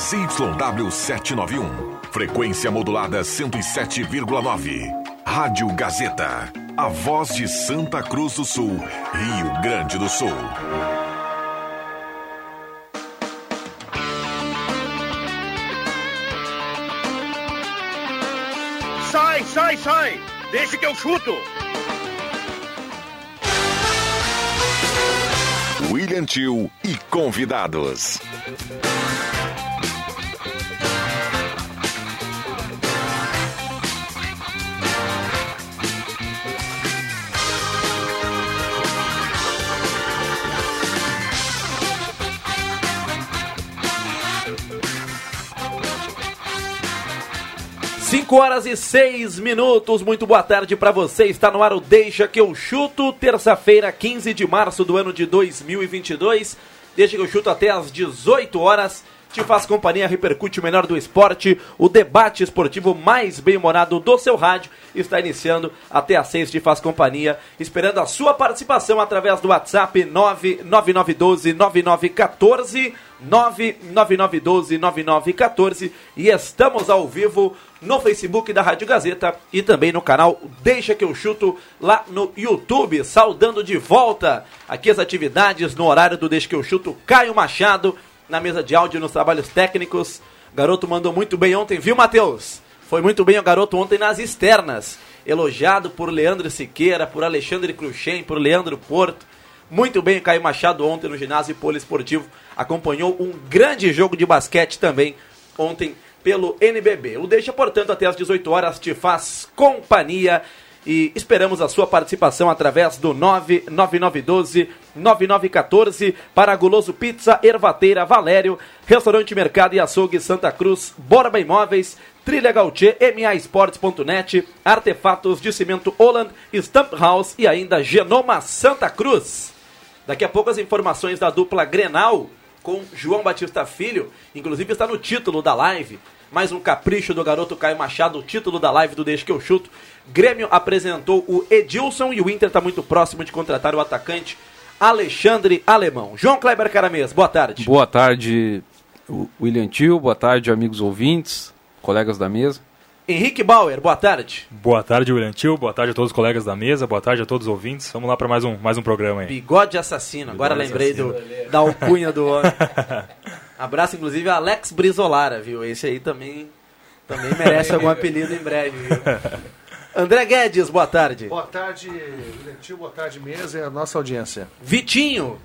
ZYW 791. Frequência modulada 107,9. Rádio Gazeta. A voz de Santa Cruz do Sul, Rio Grande do Sul. Sai, sai, sai! Deixa que eu chuto! William Tio e convidados. Cinco horas e seis minutos, muito boa tarde para você. Está no ar o Deixa que eu chuto, terça-feira, 15 de março do ano de 2022. Deixa que eu chuto até às 18 horas. Te faz companhia, repercute o melhor do esporte. O debate esportivo mais bem-humorado do seu rádio está iniciando até às 6 Te faz companhia. Esperando a sua participação através do WhatsApp 99912-9914. 99912-9914. E estamos ao vivo no Facebook da Rádio Gazeta e também no canal Deixa que eu chuto lá no YouTube. Saudando de volta aqui as atividades no horário do Deixa que eu chuto. Caio Machado na mesa de áudio nos trabalhos técnicos. Garoto mandou muito bem ontem, viu, Matheus? Foi muito bem o garoto ontem nas externas. Elogiado por Leandro Siqueira, por Alexandre Cruxem, por Leandro Porto. Muito bem Caio Machado ontem no ginásio poliesportivo. Acompanhou um grande jogo de basquete também ontem pelo NBB. O Deixa, portanto, até às 18 horas te faz companhia e esperamos a sua participação através do 99912-9914 para Guloso Pizza, Ervateira, Valério, Restaurante Mercado e Açougue Santa Cruz, Borba Imóveis, Trilha Gautier, MAEsportes.net, Artefatos de Cimento Holland, Stamp House e ainda Genoma Santa Cruz. Daqui a pouco as informações da dupla Grenal com João Batista Filho, inclusive está no título da live. Mais um capricho do garoto Caio Machado, o título da live do Deixa que eu chuto. Grêmio apresentou o Edilson e o Inter está muito próximo de contratar o atacante Alexandre Alemão. João Kleber Caramês, boa tarde. Boa tarde, William Tio, boa tarde, amigos ouvintes, colegas da mesa. Henrique Bauer, boa tarde. Boa tarde, William Tio, boa tarde a todos os colegas da mesa, boa tarde a todos os ouvintes. Vamos lá para mais um, mais um programa aí. Bigode assassino, agora Bigode lembrei assassino. Do, da alcunha do homem. Abraço, inclusive, a Alex Brizolara, viu? Esse aí também, também merece algum apelido em breve, viu? André Guedes, boa tarde. Boa tarde, William Tio, boa tarde, mesa e a nossa audiência. Vitinho,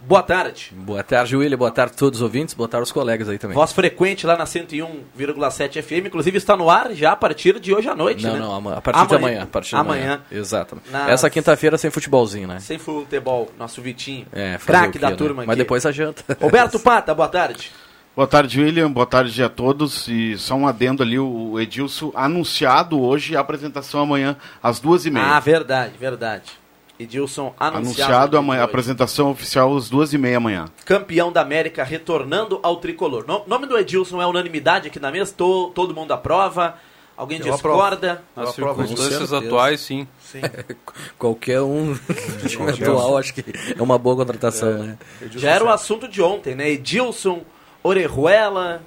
Boa tarde. Boa tarde, William. Boa tarde a todos os ouvintes. Boa tarde aos colegas aí também. Voz frequente lá na 101,7 FM. Inclusive está no ar já a partir de hoje à noite, não, né? Não, a partir amanhã. de amanhã. A partir de amanhã. amanhã. Exatamente. Nas... Essa quinta-feira sem futebolzinho, né? Sem futebol. Nosso Vitinho. É, Craque da né? turma aqui. Mas depois a janta. Roberto Pata, boa tarde. Boa tarde, William. Boa tarde a todos. E só um adendo ali, o Edilson anunciado hoje a apresentação amanhã às duas e meia. Ah, verdade, verdade. Edilson anunciado. Anunciado amanhã, apresentação oficial às duas e meia amanhã. Campeão da América retornando ao tricolor. O nome do Edilson é unanimidade aqui na mesa? Tô, todo mundo aprova? Alguém Eu discorda? Nas circunstâncias atuais, sim. sim. Qualquer um time atual, acho que é uma boa contratação, é. né? Já era o assunto de ontem, né? Edilson, Orejuela.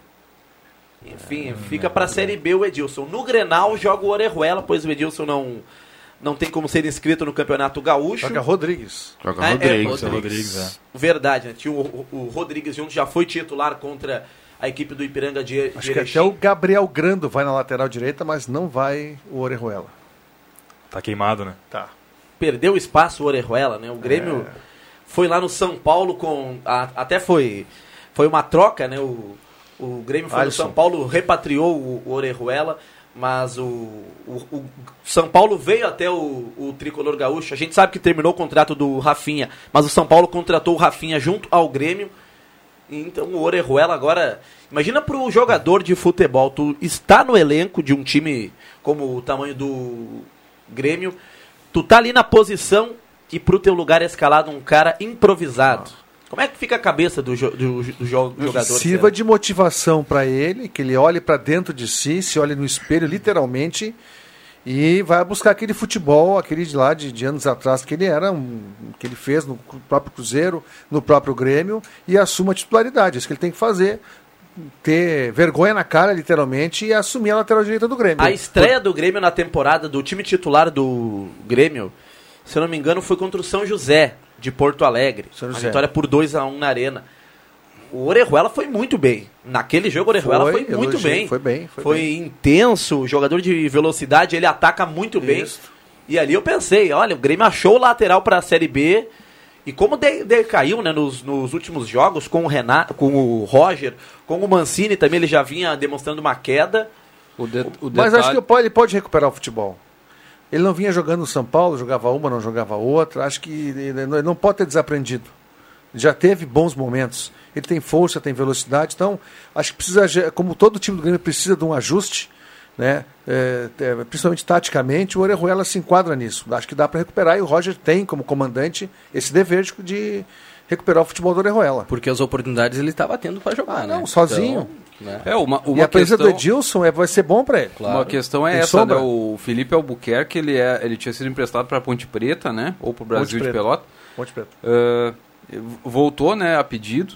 Enfim, hum, fica para a Série B o Edilson. No Grenal joga o Orejuela, pois o Edilson não não tem como ser inscrito no Campeonato Gaúcho. Joga Rodrigues. Joga ah, Rodrigues. É, Rodrigues. Rodrigues é. Verdade, né? Tinha o, o, o, Rodrigues junto, já foi titular contra a equipe do Ipiranga de, de Acho que até o Gabriel Grando vai na lateral direita, mas não vai o Orejuela. Tá queimado, né? Tá. Perdeu espaço o Orejuela, né? O Grêmio é. foi lá no São Paulo com... A, até foi, foi uma troca, né? O, o Grêmio foi Alisson. no São Paulo, repatriou o, o Orejuela mas o, o, o, São Paulo veio até o, o, tricolor gaúcho. A gente sabe que terminou o contrato do Rafinha, mas o São Paulo contratou o Rafinha junto ao Grêmio. Então o Orejuela agora. Imagina para o jogador de futebol, tu está no elenco de um time como o tamanho do Grêmio, tu tá ali na posição e pro teu lugar é escalado um cara improvisado. Como é que fica a cabeça do, jo do, do jogador? Sirva de motivação para ele, que ele olhe para dentro de si, se olhe no espelho, literalmente, e vai buscar aquele futebol, aquele de lá de, de anos atrás que ele era, um, que ele fez no próprio Cruzeiro, no próprio Grêmio, e assuma a titularidade. Isso que ele tem que fazer. ter vergonha na cara, literalmente, e assumir a lateral direita do Grêmio. A estreia do Grêmio na temporada, do time titular do Grêmio, se eu não me engano, foi contra o São José, de Porto Alegre. A vitória por 2 a 1 na arena. O Orejuela foi muito bem. Naquele jogo, o Orejuela foi, Foi, muito elogiei, bem. foi bem, foi intenso, jogador de velocidade, ele ataca muito bem. Isso. E ali eu pensei, olha, o Grêmio achou o lateral para a Série B. E como de- decaiu né, nos, nos últimos jogos com o Renato, com o Roger, com o Mancini também, ele já vinha demonstrando uma queda. O, de, o Mas detalhe- acho que Paulo- ele pode recuperar o futebol. Ele não vinha jogando no São Paulo, jogava uma, não jogava outra. Acho que ele não- pode ter desaprendido. Já teve bons momentos. Ele tem força, tem velocidade. Então, acho que precisa, como todo time do Grêmio precisa de um ajuste, né? É, é, principalmente taticamente, o Orejuela se enquadra nisso. Acho que dá para recuperar e o Roger tem, como comandante, esse dever de, recuperar o futebol do Orejuela. Porque as oportunidades ele estava tendo para jogar, Ah, né? não, sozinho. Então, né? É, uma, e uma a presença questão... do Edilson é, vai ser bom para ele. Claro. Uma questão é Tem essa, né? O Felipe Albuquerque, ele, é, ele tinha sido emprestado para Ponte Preta, né? Ou para o Brasil de. Pelota. Ponte Preta. Ah, voltou, né, a pedido.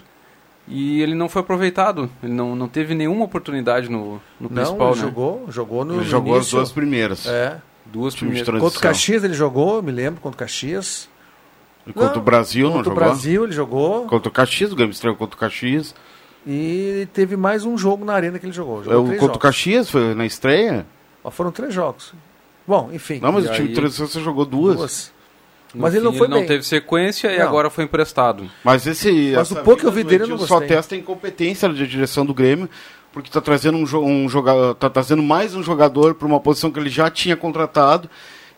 E ele não foi aproveitado. Ele não, não teve nenhuma oportunidade no, no Não, principal, ele né? jogou, jogou no Ele no jogou as duas primeiras. É. Duas primeiras. Contra o Caxias ele jogou, me lembro, contra o Caxias. E Contra Não, o Brasil não Contra o jogou? Brasil ele jogou. Contra o Caxias, o Grêmio estreou contra o Caxias. E teve mais um jogo na arena que ele jogou. É, jogou o três contra o jogos. Caxias foi na estreia? Mas foram três jogos. Bom, enfim. Não, mas E o time aí- de transição você jogou duas. duas. No Mas ele fim, não foi ele não bem. teve sequência e Não. agora foi emprestado. Mas esse. Mas o pouco que eu vi do dele eu não gostei. Só testa a incompetência da direção do Grêmio, porque está trazendo um, um jogador, tá trazendo mais um jogador para uma posição que ele já tinha contratado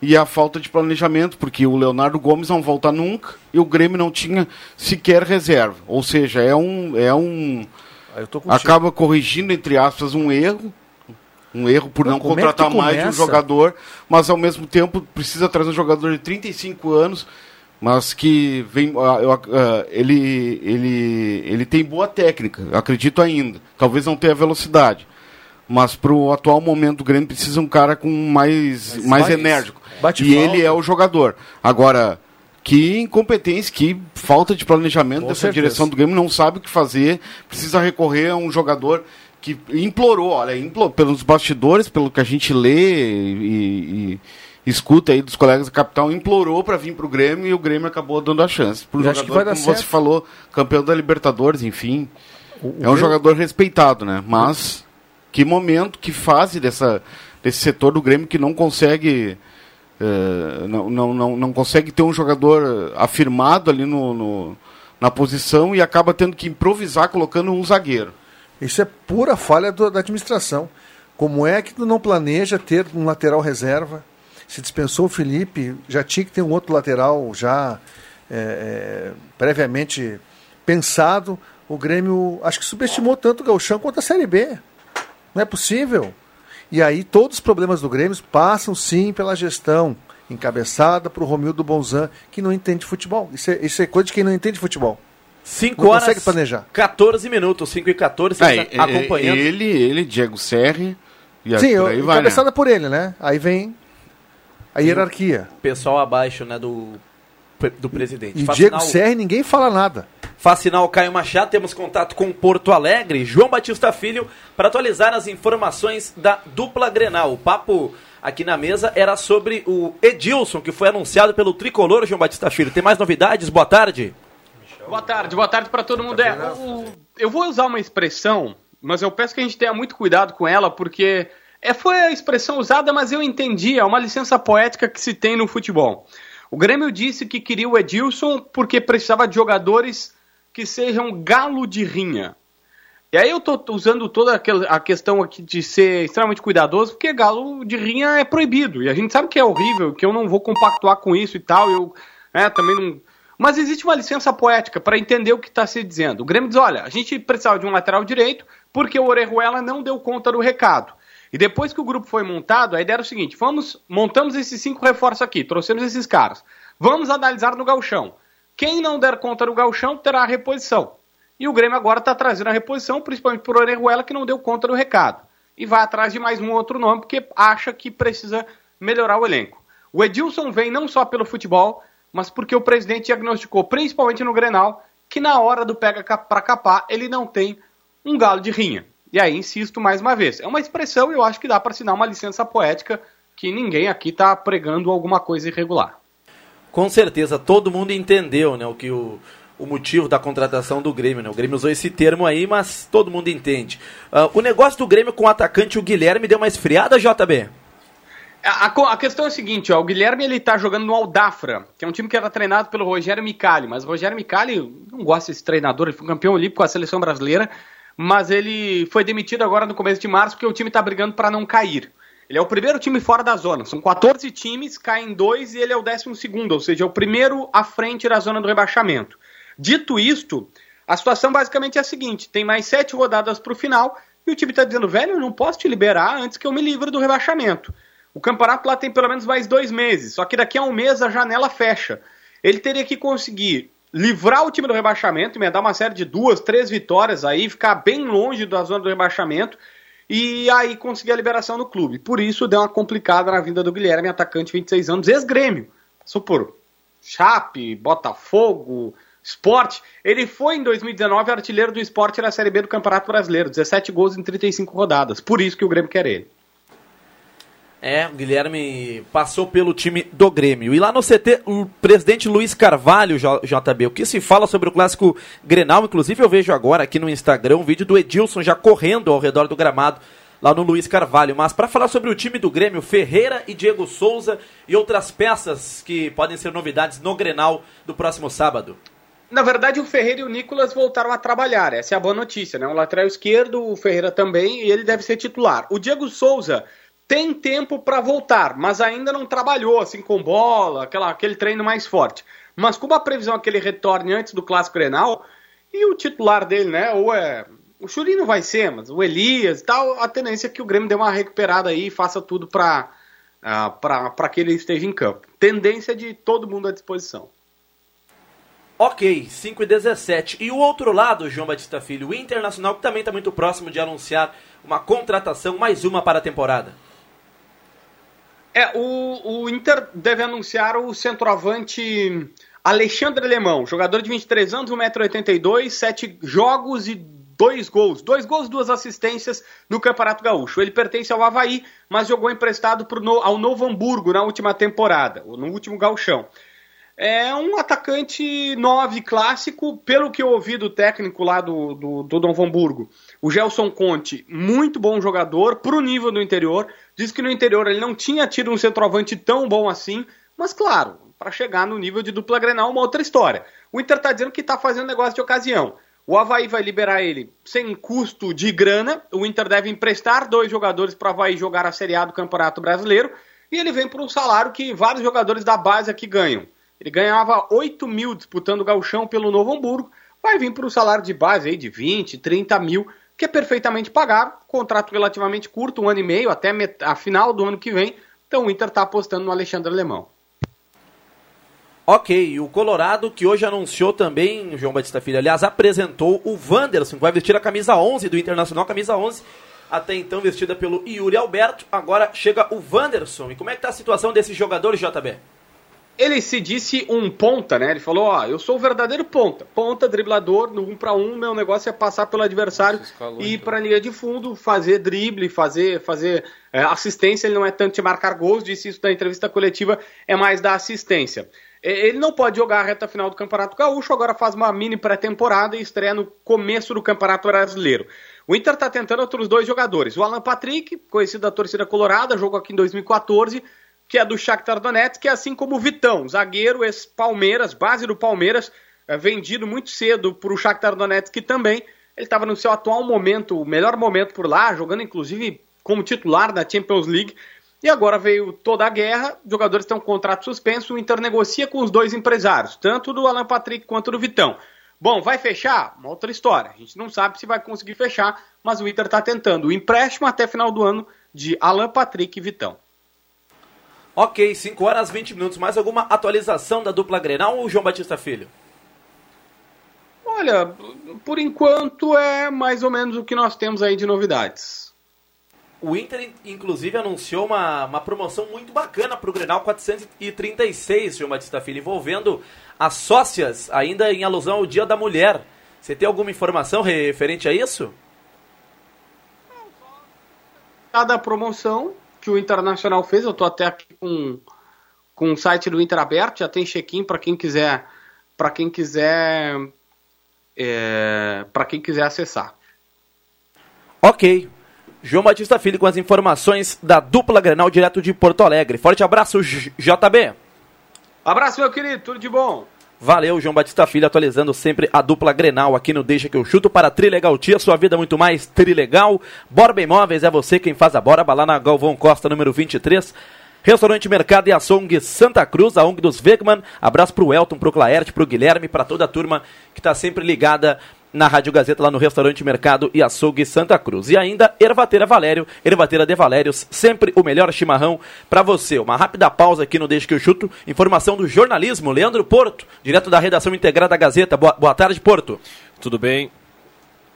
e a falta de planejamento, porque o Leonardo Gomes não volta nunca e o Grêmio não tinha sequer reserva. Ou seja, é um é um contigo. acaba corrigindo entre aspas um erro, um erro por Não, não é contratar tu mais de um jogador, mas ao mesmo tempo precisa trazer um jogador de 35 anos, mas que vem ah, ac- ah, ele ele ele tem boa técnica, acredito ainda. Talvez não tenha velocidade. Mas para o atual momento do Grêmio precisa um cara com mais, mais, mais enérgico. bate e ele é o jogador. Agora, que incompetência, que falta de planejamento Com dessa certeza. direção do Grêmio, não sabe o que fazer, precisa recorrer a um jogador que implorou, olha, implorou, pelos bastidores, pelo que a gente lê e, e escuta aí dos colegas da capital, implorou para vir para o Grêmio e o Grêmio acabou dando a chance. Pro E que jogador, vai dar como você certo. falou, campeão da Libertadores, enfim. O- o É um Grêmio- jogador respeitado, né? Mas que momento, que fase dessa, desse setor do Grêmio que não consegue. eh, não, não, não, não consegue ter um jogador afirmado ali no, no- na posição e acaba tendo que improvisar colocando um zagueiro. Isso é pura falha do- da administração. Como é que tu não planeja ter um lateral reserva? Se dispensou o Felipe, já tinha que ter um outro lateral já é, é, previamente pensado. O Grêmio acho que subestimou tanto o Gauchão quanto a Série B. Não é possível. E aí todos os problemas do Grêmio passam sim pela gestão encabeçada por Romildo Bonzan, que não entende futebol. Isso é, isso é coisa de quem não entende futebol. 5 Não horas consegue planejar. 14 minutos, 5 e 14, É, você é, tá acompanhando. Ele, ele, Diego Serri. E Sim, eu- vai, né? encabeçada por ele, né? Aí vem a hierarquia. Pessoal abaixo, né, do, do presidente. E Faz Diego sinal- Serri, ninguém fala nada. Faz sinal Caio Machado, temos contato com Porto Alegre, João Batista Filho, para atualizar as informações da dupla Grenal. O papo aqui na mesa era sobre o Edilson, que foi anunciado pelo tricolor João Batista Filho. Tem mais novidades? Boa tarde. Boa tarde, boa tarde para todo mundo. É, o- eu vou usar uma expressão, mas eu peço que a gente tenha muito cuidado com ela, porque é, foi a expressão usada, mas eu entendi, é uma licença poética que se tem no futebol. O Grêmio disse que queria o Edilson porque precisava de jogadores que sejam galo de rinha. E aí eu tô usando toda a questão aqui de ser extremamente cuidadoso, porque galo de rinha é proibido. E a gente sabe que é horrível, que eu não vou compactuar com isso e tal. Eu né, também não. Mas existe uma licença poética para entender o que está se dizendo. O Grêmio diz: olha, a gente precisava de um lateral direito porque o Orejuela não deu conta do recado. E depois que o grupo foi montado, a ideia era o seguinte: vamos, montamos esses cinco reforços aqui, trouxemos esses caras. Vamos analisar no galchão. Quem não der conta do galchão terá a reposição. E o Grêmio agora está trazendo a reposição, principalmente por Orejuela, que não deu conta do recado. E vai atrás de mais um outro nome, porque acha que precisa melhorar o elenco. O Edilson vem não só pelo futebol, mas porque o presidente diagnosticou, principalmente no Grenal, que na hora do pega para capar, ele não tem um galo de rinha. E aí, insisto mais uma vez, é uma expressão e eu acho que dá para assinar uma licença poética que ninguém aqui está pregando alguma coisa irregular. Com certeza, todo mundo entendeu né, o que o, o motivo da contratação do Grêmio. Né? O Grêmio usou esse termo aí, mas todo mundo entende. Uh, o negócio do Grêmio com o atacante, o Guilherme, deu uma esfriada, JB? A, a, a, questão é a seguinte, ó, o Guilherme ele tá jogando no Aldafra, que é um time que era treinado pelo Rogério Micali, mas o Rogério Micali não gosta desse treinador, ele foi campeão olímpico com a seleção brasileira, mas ele foi demitido agora no começo de março porque o time tá brigando para não cair. Ele é o primeiro time fora da zona. São 14 times, caem dois e ele é o 12 segundo, ou seja, é o primeiro à frente da zona do rebaixamento. Dito isto, a situação basicamente é a seguinte: tem mais sete rodadas para o final e o time está dizendo, velho, eu não posso te liberar antes que eu me livre do rebaixamento. O campeonato lá tem pelo menos mais dois meses, só que daqui a um mês a janela fecha. Ele teria que conseguir livrar o time do rebaixamento, emendar uma série de duas, três vitórias aí, ficar bem longe da zona do rebaixamento e aí conseguir a liberação do clube. Por isso deu uma complicada na vinda do Guilherme, atacante 26 anos, ex-grêmio. Passou por Chape, Botafogo, Esporte. Ele foi em 2019 artilheiro do esporte na Série B do Campeonato Brasileiro, 17 gols em 35 rodadas. Por isso que o Grêmio quer ele. É, o Guilherme passou pelo time do Grêmio. E lá no CT, o presidente Luiz Carvalho, JB, o que se fala sobre o clássico Grenal? Inclusive, eu vejo agora aqui no Instagram um vídeo do Edilson já correndo ao redor do gramado lá no Luiz Carvalho. Mas para falar sobre o time do Grêmio, Ferreira e Diego Souza e outras peças que podem ser novidades no Grenal do próximo sábado. Na verdade, o Ferreira e o Nicolas voltaram a trabalhar. Essa é a boa notícia, né? O lateral esquerdo, o Ferreira também, e ele deve ser titular. O Diego Souza tem tempo para voltar, mas ainda não trabalhou assim com bola, aquela, aquele treino mais forte. Mas como a previsão é que ele retorne antes do Clássico Grenal, e o titular dele, né, ou é... O Churino vai ser, mas o Elias e tal, a tendência é que o Grêmio dê uma recuperada aí e faça tudo para uh, para que ele esteja em campo. Tendência de todo mundo à disposição. Ok, 5 e 17. E o outro lado, João Batista Filho, o Internacional, que também está muito próximo de anunciar uma contratação, mais uma para a temporada. É, o, o Inter deve anunciar o centroavante Alexandre Alemão, jogador de 23 anos, 1,82m, 7 jogos e 2 gols. 2 gols, 2 assistências no Campeonato Gaúcho. Ele pertence ao Havaí, mas jogou emprestado pro, ao Novo Hamburgo na última temporada, no último gauchão. É um atacante 9 clássico, pelo que eu ouvi do técnico lá do, do, do Novo Hamburgo. O Gelson Conte, muito bom jogador, pro nível do interior. Diz que no interior ele não tinha tido um centroavante tão bom assim, mas claro, para chegar no nível de dupla Grenal, uma outra história. O Inter está dizendo que está fazendo negócio de ocasião. O Havaí vai liberar ele sem custo de grana. O Inter deve emprestar dois jogadores para o Havaí jogar a Série A do Campeonato Brasileiro. E ele vem por um salário que vários jogadores da base aqui ganham. Ele ganhava 8 mil disputando o Galchão pelo Novo Hamburgo. Vai vir por um salário de base aí de 20, 30 mil que é perfeitamente pagável, contrato relativamente curto, um ano e meio, até a final do ano que vem. Então o Inter está apostando no Alexandre Alemão. Ok, o Colorado que hoje anunciou também, João Batista Filho, aliás, apresentou o Wanderson, que vai vestir a camisa 11 do Internacional, camisa 11, até então vestida pelo Yuri Alberto, agora chega o Wanderson. E como é que está a situação desse jogador, JB? Ele se disse um ponta, né? Ele falou: Ó, eu sou o verdadeiro ponta. Ponta, driblador, no um para um, meu negócio é passar pelo adversário e ir para a linha de fundo, fazer drible, fazer, fazer é, assistência. Ele não é tanto de marcar gols, disse isso na entrevista coletiva, é mais da assistência. Ele não pode jogar a reta final do Campeonato Gaúcho, agora faz uma mini pré-temporada e estreia no começo do Campeonato Brasileiro. O Inter está tentando outros dois jogadores. O Alan Patrick, conhecido da torcida colorada, jogou aqui em 2014 que é do Shakhtar Donetsk, que é assim como o Vitão, zagueiro ex-Palmeiras, base do Palmeiras, é, vendido muito cedo para o Shakhtar Donetsk também. Ele estava no seu atual momento, o melhor momento por lá, jogando inclusive como titular da Champions League. E agora veio toda a guerra, jogadores têm um contrato suspenso, o Inter negocia com os dois empresários, tanto do Alan Patrick quanto do Vitão. Bom, vai fechar? Uma outra história. A gente não sabe se vai conseguir fechar, mas o Inter está tentando o empréstimo até final do ano de Alan Patrick e Vitão. Ok, 5 horas 20 minutos. Mais alguma atualização da dupla Grenal ou João Batista Filho? Olha, por enquanto é mais ou menos o que nós temos aí de novidades. O Inter, inclusive, anunciou uma, uma promoção muito bacana para o Grenal 436, João Batista Filho, envolvendo as sócias, ainda em alusão ao Dia da Mulher. Você tem alguma informação referente a isso? da promoção que o Internacional fez. Eu tô até aqui com, com o site do Inter aberto, já tem check-in para quem quiser para quem quiser é, para quem quiser acessar. Ok. João Batista Filho com as informações da dupla Grenal direto de Porto Alegre. Forte abraço, JB. Abraço, meu querido, tudo de bom. Valeu, João Batista Filho, atualizando sempre a dupla Grenal aqui no Deixa que eu chuto para Trilegal Tia, sua vida muito mais trilegal. Borba Imóveis é você quem faz a borba lá na Galvão Costa, número 23. Restaurante Mercado e Açong Santa Cruz, a ONG dos Wegman. Abraço pro Elton, pro Claerte, pro Guilherme, para toda a turma que está sempre ligada na Rádio Gazeta, lá no Restaurante Mercado e Açougue Santa Cruz. E ainda Ervateira Valério, Ervateira de Valérios, sempre o melhor chimarrão para você. Uma rápida pausa aqui no Deixa que eu chuto. Informação do jornalismo, Leandro Porto, direto da redação integrada da Gazeta. Boa, boa tarde, Porto. Tudo bem?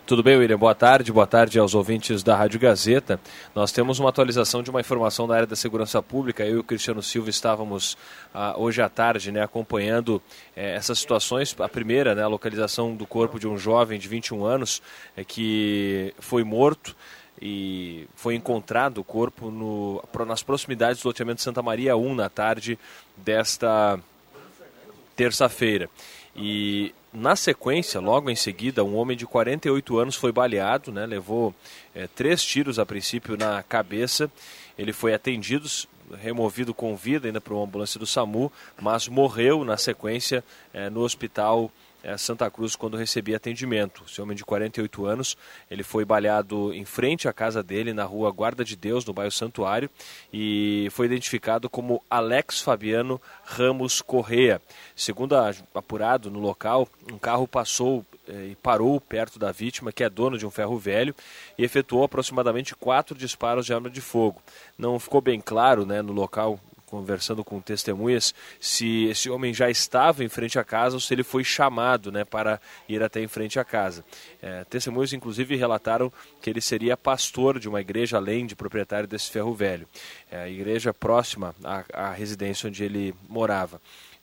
Tudo bem, William? Boa tarde, boa tarde aos ouvintes da Rádio Gazeta. Nós temos uma atualização de uma informação da área da segurança pública. Eu e o Cristiano Silva estávamos ah, hoje à tarde né, acompanhando eh, essas situações. A primeira, né, a localização do corpo de um jovem de 21 anos eh, que foi morto e foi encontrado o corpo no, nas proximidades do loteamento Santa Maria 1 na tarde desta terça-feira. E na sequência, logo em seguida, um homem de 48 anos foi baleado, né, levou eh, três tiros a princípio na cabeça. Ele foi atendido, removido com vida ainda para uma ambulância do SAMU, mas morreu na sequência eh, no hospital eh, Santa Cruz quando recebia atendimento. Esse homem de 48 anos, ele foi baleado em frente à casa dele na rua Guarda de Deus, no bairro Santuário, e foi identificado como Alex Fabiano Ramos Correa. Segundo a- apurado no local, um carro passou eh, e parou perto da vítima, que é dono de um ferro velho, e efetuou aproximadamente quatro disparos de arma de fogo. Não ficou bem claro né, no local conversando com testemunhas se esse homem já estava em frente à casa ou se ele foi chamado né, para ir até em frente à casa. É, testemunhas, inclusive, relataram que ele seria pastor de uma igreja, além de proprietário desse ferro velho. É, a igreja próxima à, à residência onde ele morava.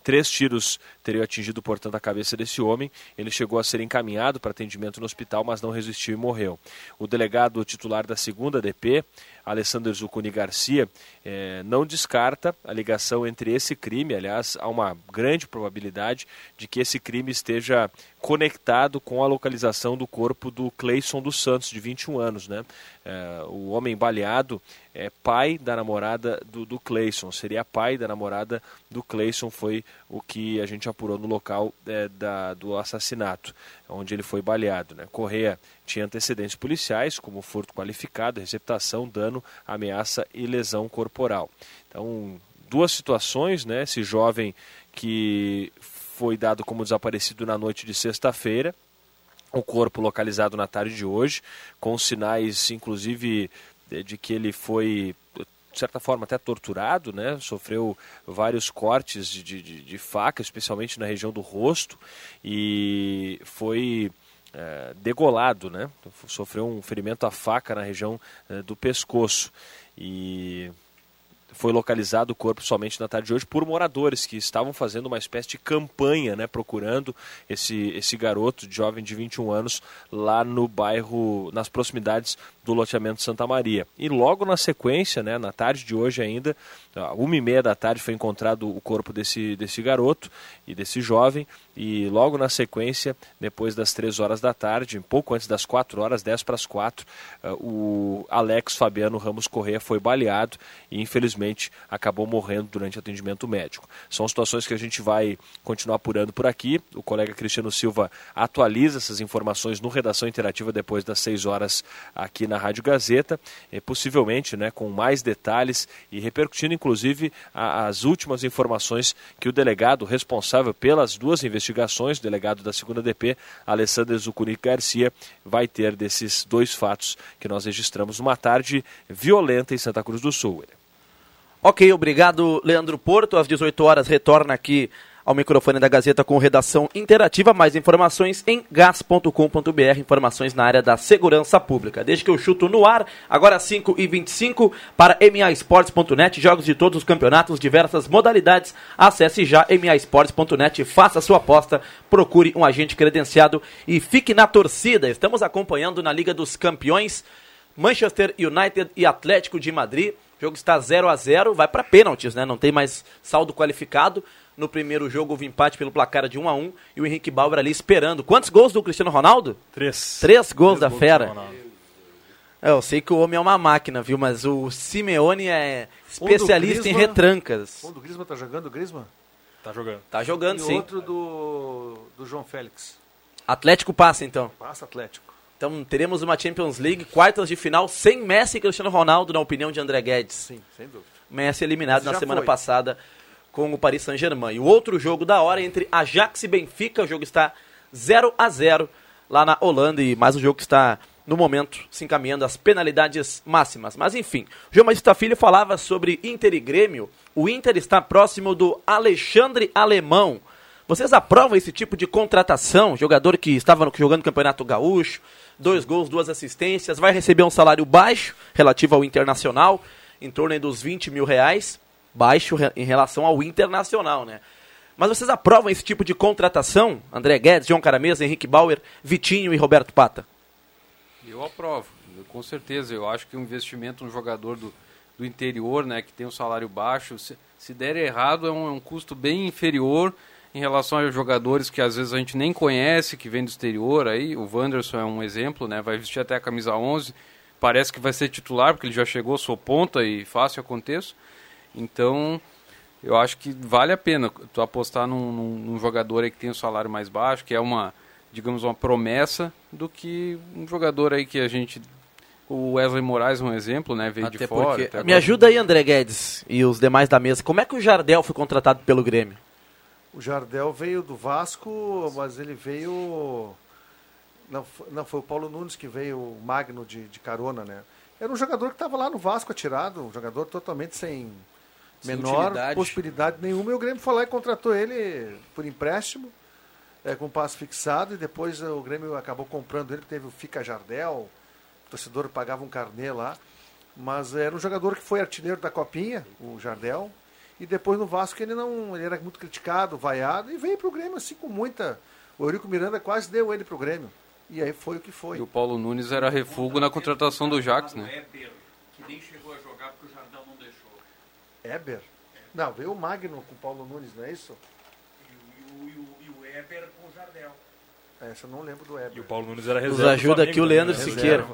Três tiros teriam atingido, portanto, a cabeça desse homem. Ele chegou a ser encaminhado para atendimento no hospital, mas não resistiu e morreu. O delegado titular da segunda DP, Alessandro Zucuni Garcia, eh, não descarta a ligação entre esse crime. Aliás, há uma grande probabilidade de que esse crime esteja conectado com a localização do corpo do Cleison dos Santos, de 21 anos. Né? Eh, o homem baleado é pai da namorada do, do Cleison, seria pai da namorada do Cleison, foi o que a gente apurou no local eh, da, do assassinato, onde ele foi baleado. Né? Correia tinha antecedentes policiais, como furto qualificado, receptação, dano, ameaça e lesão corporal. Então, duas situações, né? Esse jovem que foi dado como desaparecido na noite de sexta-feira, o corpo localizado na tarde de hoje, com sinais, inclusive, de que ele foi de certa forma até torturado, né? Sofreu vários cortes de, de, de- faca, especialmente na região do rosto, e foi eh, degolado, né? Sofreu um ferimento à faca na região eh, do pescoço. E foi localizado o corpo somente na tarde de hoje por moradores que estavam fazendo uma espécie de campanha, né, procurando esse, esse garoto jovem de 21 anos lá no bairro, nas proximidades do loteamento Santa Maria. E logo na sequência, né, na tarde de hoje ainda, uma e meia da tarde foi encontrado o corpo desse, desse garoto e desse jovem e logo na sequência, depois das três horas da tarde, um pouco antes das quatro horas, 10 para as quatro, eh, o Alex Fabiano Ramos Correia foi baleado e infelizmente acabou morrendo durante atendimento médico. São situações que a gente vai continuar apurando por aqui. O colega Cristiano Silva atualiza essas informações no Redação Interativa depois das 6 horas aqui na Rádio Gazeta, e possivelmente né, com mais detalhes e repercutindo inclusive a- as últimas informações que o delegado responsável pelas duas investigações, delegado da segunda DP, Alessandro Zucuni Garcia, vai ter desses dois fatos que nós registramos numa tarde violenta em Santa Cruz do Sul. Ok, obrigado, Leandro Porto. Às 18 horas retorna aqui ao microfone da Gazeta com redação interativa. Mais informações em gas.com.br, informações na área da segurança pública. Desde que eu chuto no ar, agora 5 e 25 para maesportes.net, jogos de todos os campeonatos, diversas modalidades. Acesse já maesportes.net, faça sua aposta, procure um agente credenciado e fique na torcida. Estamos acompanhando na Liga dos Campeões Manchester United e Atlético de Madrid. O jogo está 0 a 0 vai para pênaltis, né? Não tem mais saldo qualificado. No primeiro jogo houve empate pelo placar de 1 a 1 e o Henrique Bauer ali esperando. Quantos gols do Cristiano Ronaldo? Três. Três gols Três da gols fera. É, eu sei que o homem é uma máquina, viu? Mas o Simeone é especialista em Griezmann- retrancas. Um do Griezmann tá jogando, o Griezmann? Tá jogando. Tá jogando, e sim. outro do, do João Félix. Atlético passa, então. Passa Atlético. Então teremos uma Champions League, quartas de final, sem Messi e Cristiano Ronaldo, na opinião de André Guedes. Sim, sem dúvida. Messi eliminado Mas na semana foi. passada com o Paris Saint-Germain. E o outro jogo da hora é entre Ajax e Benfica, o jogo está 0 a 0 lá na Holanda e mais um jogo que está no momento se encaminhando às penalidades máximas. Mas enfim, João Batista Filho falava sobre Inter e Grêmio. O Inter está próximo do Alexandre Alemão. Vocês aprovam esse tipo de contratação? Jogador que estava jogando no Campeonato Gaúcho, dois gols, duas assistências, vai receber um salário baixo relativo ao Internacional, em torno dos 20 mil reais, baixo em relação ao Internacional, né? Mas vocês aprovam esse tipo de contratação? André Guedes, João Caramesa, Henrique Bauer, Vitinho e Roberto Pata? Eu aprovo, com certeza. Eu acho que um investimento no jogador do, do interior, né, que tem um salário baixo, se, se der errado, é um, é um custo bem inferior em relação aos jogadores que às vezes a gente nem conhece, que vem do exterior. Aí o Wanderson é um exemplo, né, vai vestir até a camisa 11, parece que vai ser titular porque ele já chegou, sou ponta e fácil aconteça. Então, eu acho que vale a pena tu apostar num, num- num jogador aí que tem um salário mais baixo, que é uma, digamos, uma promessa, do que um jogador aí que a gente. O Wesley Moraes é um exemplo, né? Veio Até de fora. porque- até Me ajuda aí, André Guedes e os demais da mesa. Como é que o Jardel foi contratado pelo Grêmio? O Jardel veio do Vasco, mas ele veio. Não, não foi o Paulo Nunes que veio, o Magno de, de carona, né? Era um jogador que estava lá no Vasco atirado, um jogador totalmente Sem menor utilidade. possibilidade nenhuma. E o Grêmio foi lá e contratou ele por empréstimo, é, com passo fixado, e depois o Grêmio acabou comprando ele, teve o Fica Jardel, o torcedor pagava um carnê lá. Mas era um jogador que foi artilheiro da Copinha, o Jardel. E depois no Vasco ele não. Ele era muito criticado, vaiado, e veio pro Grêmio assim com muita. O Eurico Miranda quase deu ele pro Grêmio. E aí foi o que foi. E o Paulo Nunes era refugo na contratação do Jax, né? que nem chegou a jogar porque o Jardel não deixou. Eber? Não, veio o Magno com o Paulo Nunes, não é isso? E o, e o, e o Eber com o Jardel. Essa eu não lembro do Eber. E o Paulo Nunes era Nos reserva. do ajuda Flamengo aqui o também, Leandro né? Siqueira.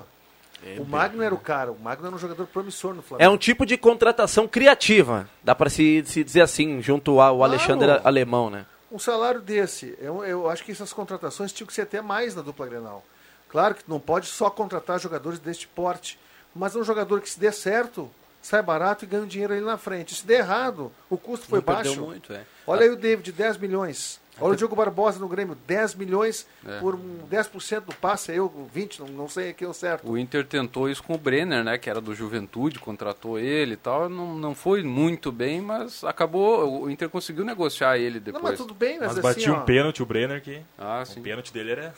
O Magno era o cara, o Magno era um jogador promissor no É Flamengo. um tipo de contratação criativa, dá para se, se dizer assim, junto ao Claro. Alexandre Alemão, né? Um salário desse, eu, eu acho que essas contratações tinham que ser até mais na dupla Grenal. Claro que não pode só contratar jogadores deste porte, mas um jogador que se der certo, sai barato e ganha um dinheiro ali na frente. Se der errado, o custo foi Não baixo. muito, é. Olha aí o David, 10 milhões. Olha o Diogo Barbosa no Grêmio, 10 milhões É. por um 10% do passe, eu 20, não, não sei aqui o certo. O Inter tentou isso com o Brenner, né? Que era do Juventude, contratou ele e tal. Não, não foi muito bem, mas acabou. O Inter conseguiu negociar ele Não, depois. mas tudo bem, mas, Mas assim, batia ó, um pênalti o Brenner que. Ah, O sim. pênalti dele era.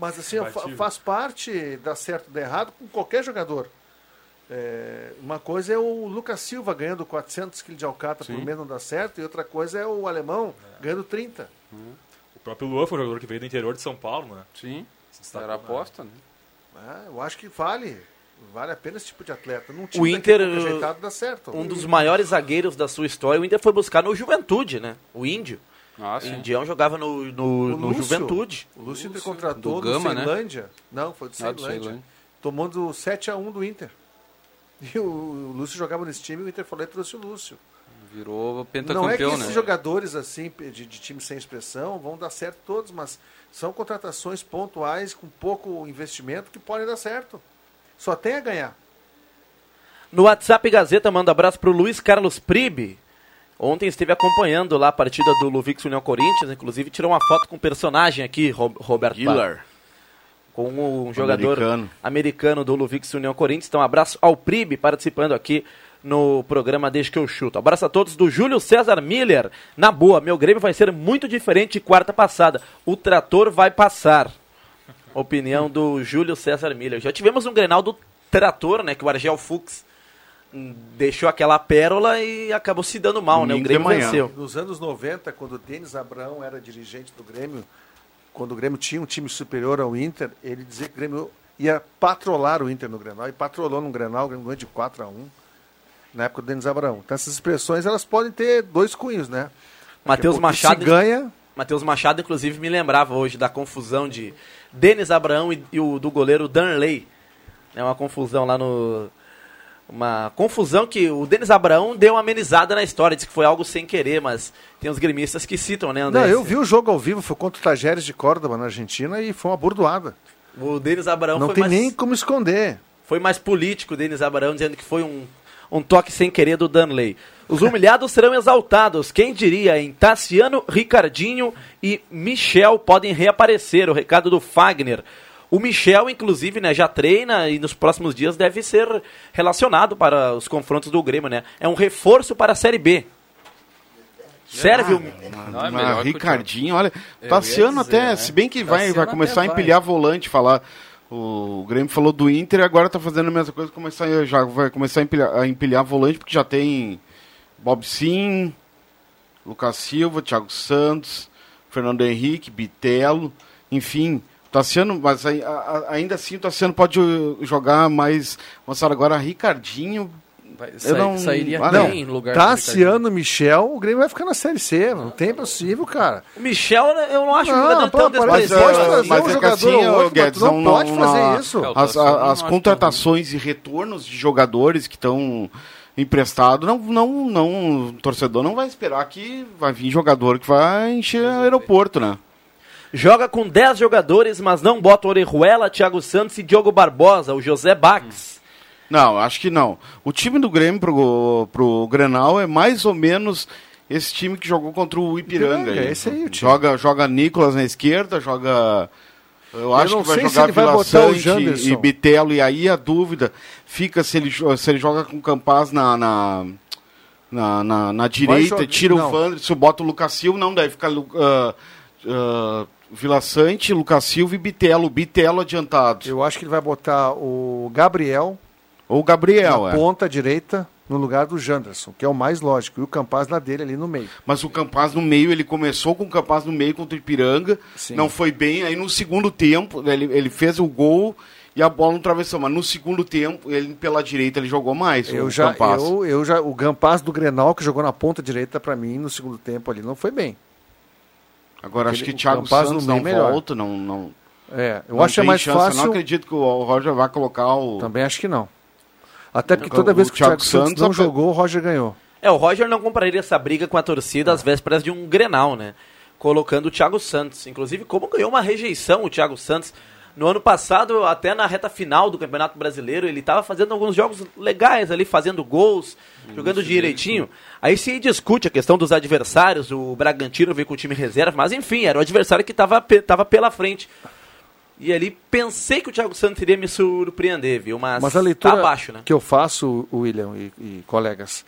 Mas assim, ó, faz parte dar certo ou dar errado com qualquer jogador. É, uma coisa é o Lucas Silva ganhando 400 kg de alcatra por mês não dá certo, e outra coisa é o alemão ganhando 30. O próprio Luan foi um jogador que veio do interior de São Paulo, né? Sim, Se era né? aposta, né? É, eu acho que vale. Vale a pena esse tipo de atleta. Num O time Inter, daquele qualquer ajeitado dá certo. Um dos maiores zagueiros da sua história, o Inter foi buscar no Juventude, né? O Índio. Ah, O. Indião jogava no, no, O no Lúcio. Juventude. O Lúcio Inter Lúcio, contratou do do, Gama, né? Ceilândia. Não, foi do Ah, do Ceilândia. Ceilândia. Tomou do 7x1 do Inter. E o, o Lúcio jogava nesse time e o Inter falou e trouxe o Lúcio. Virou Não é que pentacampeão, esses né? jogadores assim de, de time sem expressão vão dar certo todos, mas são contratações pontuais com pouco investimento que podem dar certo. Só tem a ganhar. No WhatsApp Gazeta, manda abraço pro Luiz Carlos Pribe. Ontem esteve acompanhando lá a partida do Luvix União Corinthians, inclusive tirou uma foto com o personagem aqui, Ro- Roberto Bar. Com um jogador americano, Americano. do Luvix União Corinthians. Então, abraço ao Pribe participando aqui no programa Desde que eu chuto. Abraço a todos do Júlio César Miller. Na boa, meu Grêmio vai ser muito diferente de quarta passada. O trator vai passar. Opinião do Júlio César Miller. Já tivemos um Grenal do trator, né? Que o Argel Fux deixou aquela pérola e acabou se dando mal, né? O Domingo Grêmio venceu. Nos anos 90, quando o Denis Abrão era dirigente do Grêmio, quando o Grêmio tinha um time superior ao Inter, ele dizia que o Grêmio ia patrolar o Inter no Grenal, e patrolou no Grenal, o Grêmio ganhou de 4 a 1 na época do Denis Abraão. Então essas expressões, elas podem ter dois cunhos, né? Matheus Machado. Ganha, Matheus Machado, inclusive, me lembrava hoje da confusão de Denis Abraão e, e o do goleiro Danley. É uma confusão lá no. Uma confusão que o Denis Abraão deu uma amenizada na história, disse que foi algo sem querer, mas tem os gremistas que citam, né, André? Não, eu vi o jogo ao vivo, foi contra o Tajeres de Córdoba, na Argentina, e foi uma burdoada. O Denis Abraão Não foi tem mais, nem como esconder. foi mais político, o Denis Abraão, dizendo que foi um, um toque sem querer do Danley. Os humilhados serão exaltados. Quem diria em Tassiano, Ricardinho e Michel podem reaparecer. O recado do Fagner. O Michel, inclusive, né, já treina e nos próximos dias deve ser relacionado para os confrontos do Grêmio, né? É um reforço para a Série B. Serve o... Não, é Ah, melhor que o Ricardinho, olha, ia dizer, até, né? se bem que vai, Tassiano vai começar a até vai. empilhar volante, falar. O Grêmio falou do Inter e agora tá fazendo a mesma coisa, começar, já vai começar a empilhar, a empilhar volante, porque já tem Bob Sim, Lucas Silva, Thiago Santos, Fernando Henrique, Bitelo, enfim. Tassiano, mas aí- a- a- ainda assim o Tassiano pode jogar mais avançado agora. Ricardinho, Vai- Eu não- Sairia Ah, bem não. em lugar do Tassiano, Michel, o Grêmio vai ficar na Série C. Não tem possível, cara. o Michel, né, eu não acho Não, jogador pô, tão parece- desprezível. pode trazer mas um é que jogador assim, outro, mas Guedes, não não- pode não- fazer não- isso. É, As, a- não as contratações e retornos de jogadores que estão emprestados, não, não, não, o torcedor não vai esperar que vai vir jogador que vai encher o aeroporto, né? Joga com 10 jogadores, mas não bota Orejuela, Thiago Santos e Diogo Barbosa, o José Bax. Não, acho que não. O time do Grêmio pro, pro Grenal é mais ou menos esse time que jogou contra o Ipiranga. Ipiranga, aí. esse aí o time. Joga, joga Nicolas na esquerda, joga. Eu acho não que vai se jogar vai Vila o Sante e Bitelo, e aí a dúvida fica se ele, se ele joga com o Campaz na, na, na, na- na direita, jogar- tira não. o Wanderson, bota o Lucas Silva, não, deve ficar Lu- ah, ah, Vila Sante, Lucas Silva e Bitelo, Bitelo adiantado. Eu acho que ele vai botar o Gabriel Ou o Gabriel, na é. ponta direita no lugar do Janderson, que é o mais lógico, e o Campaz na dele ali no meio. Mas o Campaz no meio, ele começou com o Campaz no meio contra o Ipiranga, Sim. não foi bem, aí no segundo tempo ele, ele fez o gol e a bola não travessou, mas no segundo tempo, ele pela direita ele jogou mais, Eu o já, Campaz. eu, eu já, o Campaz do Grenal, que jogou na ponta direita pra mim no segundo tempo ali, não foi bem. Agora acho que o Thiago o Campaz Santos não meio melhor. volta, não, não, É, eu não acho que é mais chance. Eu fácil. não acredito que o Roger vai colocar o... Também acho que não. Até porque O- toda vez o que o Thiago, Thiago Santos, Santos não ape- jogou, o Roger ganhou. É, o Roger não compraria essa briga com a torcida às vésperas de um Grenal, né? Colocando o Thiago Santos. Inclusive, como ganhou uma rejeição o Thiago Santos. No ano passado, até na reta final do Campeonato Brasileiro, ele estava fazendo alguns jogos legais ali, fazendo gols, jogando direitinho. Aí se discute a questão dos adversários, o Bragantino veio com o time reserva, mas enfim, era o adversário que estava tava pela frente. E ali pensei que o Thiago Santos iria me surpreender, viu? Mas, Mas a leitura tá abaixo, né? que eu faço, William e, e colegas,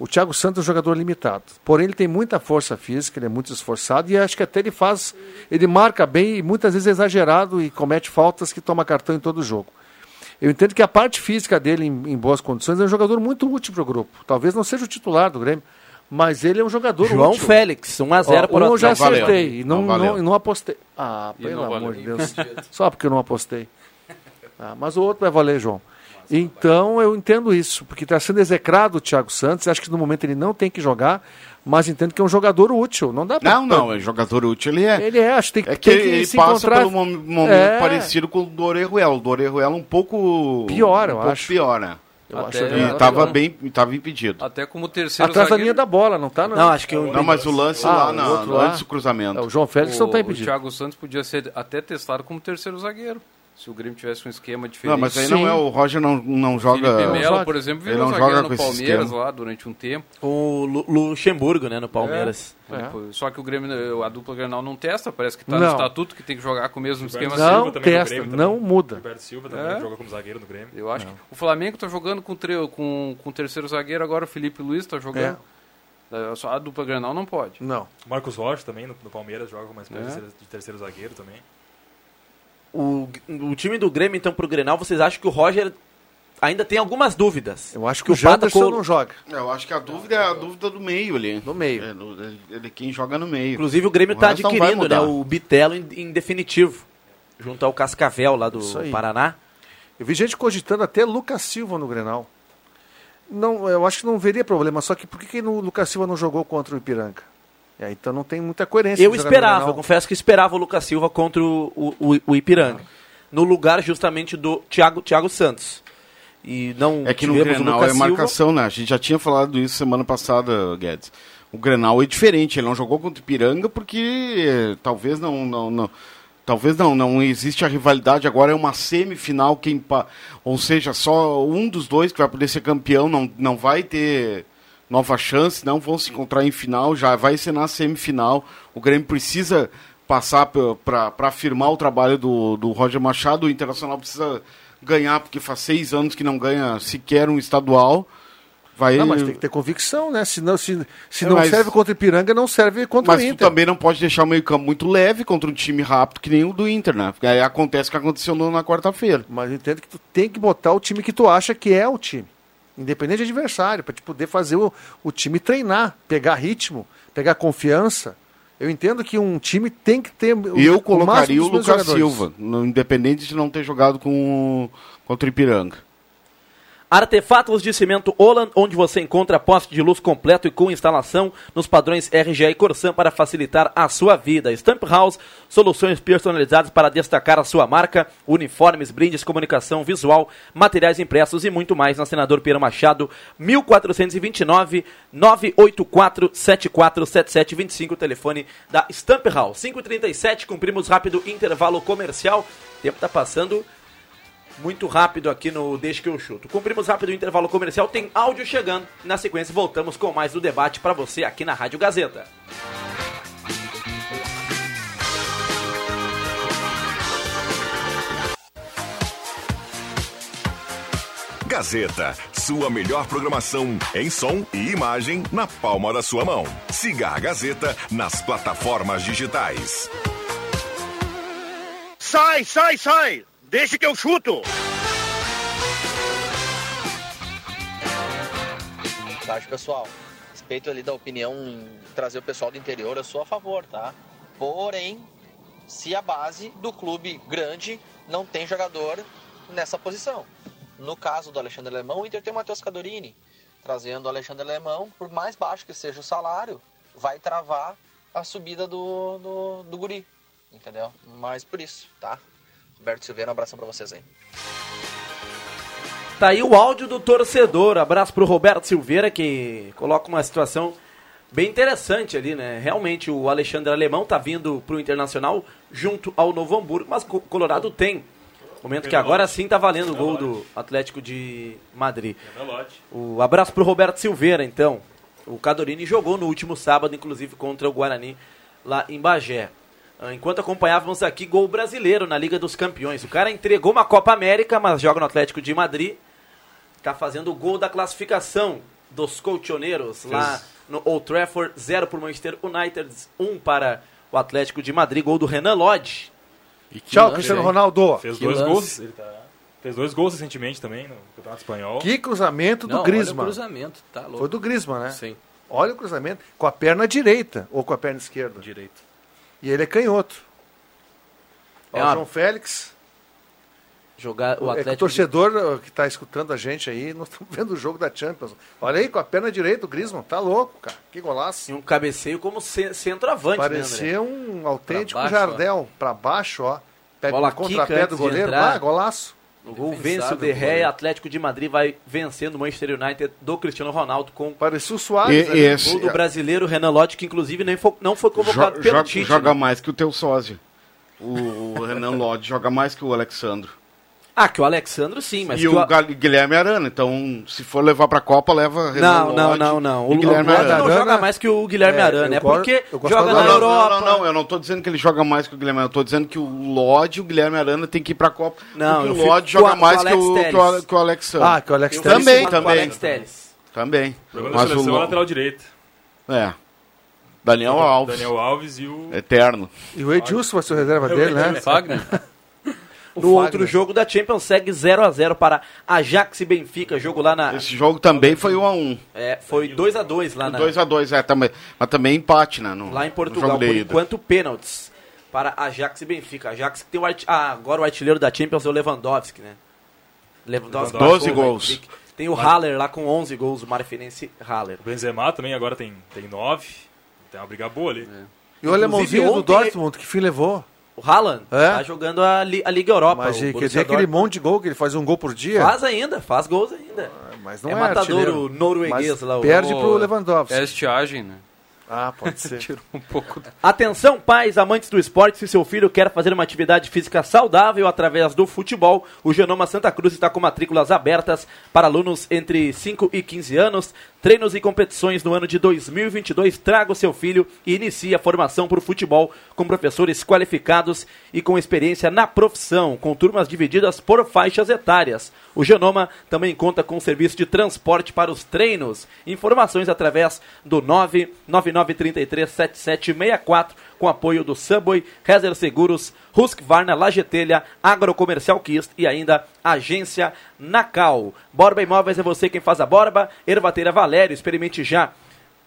o Thiago Santos é um jogador limitado. Porém, ele tem muita força física, ele é muito esforçado e acho que até ele faz, ele marca bem e muitas vezes é exagerado e comete faltas que toma cartão em todo jogo. Eu entendo que a parte física dele em, em boas condições é um jogador muito útil para o grupo. Talvez não seja o titular do Grêmio, mas ele é um jogador João útil. Félix, 1x0 Ó, por um eu já Não valeu. acertei e não, Não não, e não apostei. Ah, pelo não amor de. Deus. Só porque eu não apostei. Ah, mas o outro vai valer, João. Então eu entendo isso, porque está sendo execrado o Thiago Santos. Acho que no momento ele não tem que jogar, mas entendo que é um jogador útil. Não dá pra. Não, não, é jogador útil, ele é. Ele é, acho que tem, É que tem ele, ele se passa encontrar. pelo mom- momento É. parecido com o do Orejuela. O do Orejuela um pouco... Pior, eu um pouco acho. pior, né? Eu Até- acho É, E ele- tava não. bem, tava impedido. Até como terceiro Atrás da zagueiro. linha da bola, não tá? Não, Não, acho que o, Não, mas o lance Ah, lá, o lá. antes do cruzamento. É, o João Félix não O, está o impedido. Thiago Santos podia ser até testado como terceiro zagueiro. Se o Grêmio tivesse um esquema diferente. Não, mas aí Sim. não é o Roger não, não joga. Felipe Melo, por exemplo, Ele virou não zagueiro joga no Palmeiras esquema. lá durante um tempo. o Lu- Luxemburgo, né, no Palmeiras. É. Depois- Só que o Grêmio, a dupla Granal não testa, parece que tá Não. no estatuto que tem que jogar com o mesmo esquema. Silva Não também no testa, Grêmio não também. muda. Gilberto Silva também É? joga como zagueiro no Grêmio. Eu acho que o Flamengo tá jogando com, tre- com, com o terceiro zagueiro, agora o Felipe Luiz tá jogando. É, Só a dupla Granal não pode. Não. O Marcos Rocha também no, no Palmeiras joga espécie É. de terceiro- de terceiro zagueiro também. O, o time do Grêmio, então, pro Grenal, vocês acham que o Roger ainda tem algumas dúvidas? Eu acho que o o Janderson colo- não joga. É, Eu acho que a dúvida é a dúvida do meio ali. No meio. É, do- ele, ele- quem joga no meio. Inclusive, o Grêmio tá vai adquirindo né, o Bitelo em, em definitivo. junto ao Cascavel lá do. Paraná. Eu vi gente cogitando até Lucas Silva no Grenal. Não, eu acho que não veria problema, só que por que, que o Lucas Silva não jogou contra o Ipiranga? É, então não tem muita coerência. Eu esperava, eu confesso que esperava o Lucas Silva contra o, o, o- o Ipiranga. No lugar justamente do Thiago, Thiago Santos. E não É que no Grenal é Silva. marcação, né? A gente já tinha falado isso semana passada, Guedes. O Grenal é diferente, ele não jogou contra o Ipiranga porque eh, talvez não, não, não- talvez não, não existe a rivalidade, agora é uma semifinal, quem ou seja, só um dos dois que vai poder ser campeão não, não vai ter nova chance, não vão se encontrar em final, já vai ser na semifinal. O Grêmio precisa passar para afirmar o trabalho do, do Roger Machado, o Internacional precisa ganhar, porque faz seis anos que não ganha sequer um estadual. Vai... Não, mas tem que ter convicção, né? Se não, se, se É, não mas- serve contra o Ipiranga, não serve contra Mas o Inter. também não pode deixar o meio campo muito leve contra um time rápido que nem o do Inter, né? Porque aí acontece o que aconteceu na quarta-feira. Mas eu entendo que tu tem que botar o time que tu acha que é o time. Independente de adversário, para te poder fazer o, o time treinar, pegar ritmo, pegar confiança. Eu entendo que um time tem que ter. o- E eu o colocaria o Lucas jogadores. Silva, no- independente de não ter jogado com o- contra o Ipiranga. Artefatos de cimento Holland, onde você encontra poste de luz completo e com instalação nos padrões RGA e Corsan para facilitar a sua vida. Stamp House, soluções personalizadas para destacar a sua marca, uniformes, brindes, comunicação visual, materiais impressos e muito mais na Senador Pedro Machado, 1429 984 747725, telefone da Stamp House. 537, cumprimos rápido intervalo comercial. O tempo está passando muito rápido aqui no Deixa que eu chuto. Cumprimos rápido o intervalo comercial, tem áudio chegando. Na sequência, voltamos com mais do debate para você aqui na Rádio Gazeta. Gazeta, sua melhor programação em som e imagem na palma da sua mão. Siga a Gazeta nas plataformas digitais. Sai, sai, sai! Deixa que eu chuto! tarde, pessoal. Respeito ali da opinião trazer o pessoal do interior, eu sou a favor, tá? Porém, se a base do clube grande não tem jogador nessa posição. No caso do Alexandre Alemão, o Inter tem o Matheus Cadorini. Trazendo o Alexandre Alemão, por mais baixo que seja o salário, vai travar a subida do, do, do guri. Entendeu? Mas por isso, tá? Roberto Silveira, um abração pra vocês aí. Tá aí o áudio do torcedor. Abraço pro Roberto Silveira, que coloca uma situação bem interessante ali, né? Realmente o Alexandre Alemão tá vindo pro Internacional junto ao Novo Hamburgo, mas o Colorado tem. Momento que agora sim tá valendo o gol do Atlético de Madrid. O abraço pro Roberto Silveira, então. O Cadorini jogou no último sábado, inclusive contra o Guarani lá em Bagé. Ah, Enquanto acompanhávamos aqui gol brasileiro na Liga dos Campeões. O cara entregou uma Copa América, mas joga no Atlético de Madrid. Tá fazendo o gol da classificação dos colchoneiros lá no Old Trafford. 0 para o Manchester United, 1 um para o Atlético de Madrid. Gol do Renan Lodge. Tchau, lance, Cristiano? Ronaldo. Fez Que dois lance. gols. Ele tá- Fez dois gols recentemente também no Campeonato Espanhol. Que cruzamento do Não, o Griezmann. cruzamento, tá louco. Foi do Griezmann, né? Sim. Olha o cruzamento. Com a perna direita ou com a perna esquerda. Direito. E ele é canhoto. Ó, É o uma- João Félix. Jogar o é que o torcedor uh, que está escutando a gente aí, nós estamos vendo o jogo da Champions. Olha aí, com a perna direita, o Griezmann. Tá louco, cara. Que golaço. de... um cabeceio como ce- centroavante, né? Parecia um autêntico Pra baixo, Jardel. Pra baixo, ó. Pega Bola o contrapé do de goleiro. Ah, golaço. O gol vence o De Gea, goleiro. Atlético de Madrid vai vencendo o Manchester United do Cristiano Ronaldo com Parecia o Soares. E- ali. esse- gol do brasileiro Renan Lodge, que inclusive nem foi, não foi convocado Jo- pelo joga, Tite. joga né? mais que o teu sósia. O, o Renan Lodge joga mais que o Alexandro. Ah, que o Alexandro sim, mas e que o o... Gal- Guilherme Arana. Então, se for levar pra Copa, leva Não, não, Lodge não, não. O, o Guilherme Arana. não joga mais que o Guilherme É, Arana. É porque joga na do- Não, não, Europa. não, não, eu não tô dizendo que ele joga mais que o Guilherme Arana, eu tô dizendo que o Lodge e o Guilherme Arana tem que ir pra Copa. Não, porque eu o Lodge joga mais o que o, que o, que o Alexandre. Ah, que o Alex Telles- Também, o também. Alex Telles. Também. Jogando na Mas o seleção Lo- lateral direito. É. Daniel Alves. Daniel Alves e o. Eterno. E o Edilson vai ser o reserva dele, né? Fagner. No outro jogo da Champions segue 0 a 0 para Ajax e Benfica, jogo lá na Esse jogo também foi 1 a 1 é, foi 2 a 2 lá na 2 a 2 é, também, mas também empate, né? No, lá em no Portugal, jogo por enquanto pênaltis. para Ajax e Benfica. Ajax que tem o art... ah, agora o artilheiro da Champions é o Lewandowski, né? Lewandowski 12 marcou, gols. Tem o Haller lá com 11 gols, o Marfinense Haller. O Benzema também agora tem, tem nove. Tem uma briga boa ali. E o alemãozinho do Dortmund, que fim levou? O Haaland É? tá jogando a, Li- a Liga Europa. Mas o quer dizer aquele monte de gol que ele faz um gol por dia? Faz ainda, faz gols ainda. Mas não é é, matador artilheiro. o norueguês Mas lá. o- Perde Ô, pro Lewandowski. É estiagem, né? Ah, pode ser. Tirou um pouco. Atenção, pais, amantes do esporte, se seu filho quer fazer uma atividade física saudável através do futebol, o Genoma Santa Cruz está com matrículas abertas para alunos entre 5 e 15 anos. Treinos e competições no ano de 2022. Traga o seu filho e inicie a formação para o futebol com professores qualificados e com experiência na profissão, com turmas divididas por faixas etárias. O Genoma também conta com serviço de transporte para os treinos. Informações através do 999337764 com apoio do Subway, Rezer Seguros, Husqvarna, Lagetelha, Agrocomercial Kist e ainda Agência Nacal. Borba Imóveis é você quem faz a borba. Ervateira Valério, experimente já.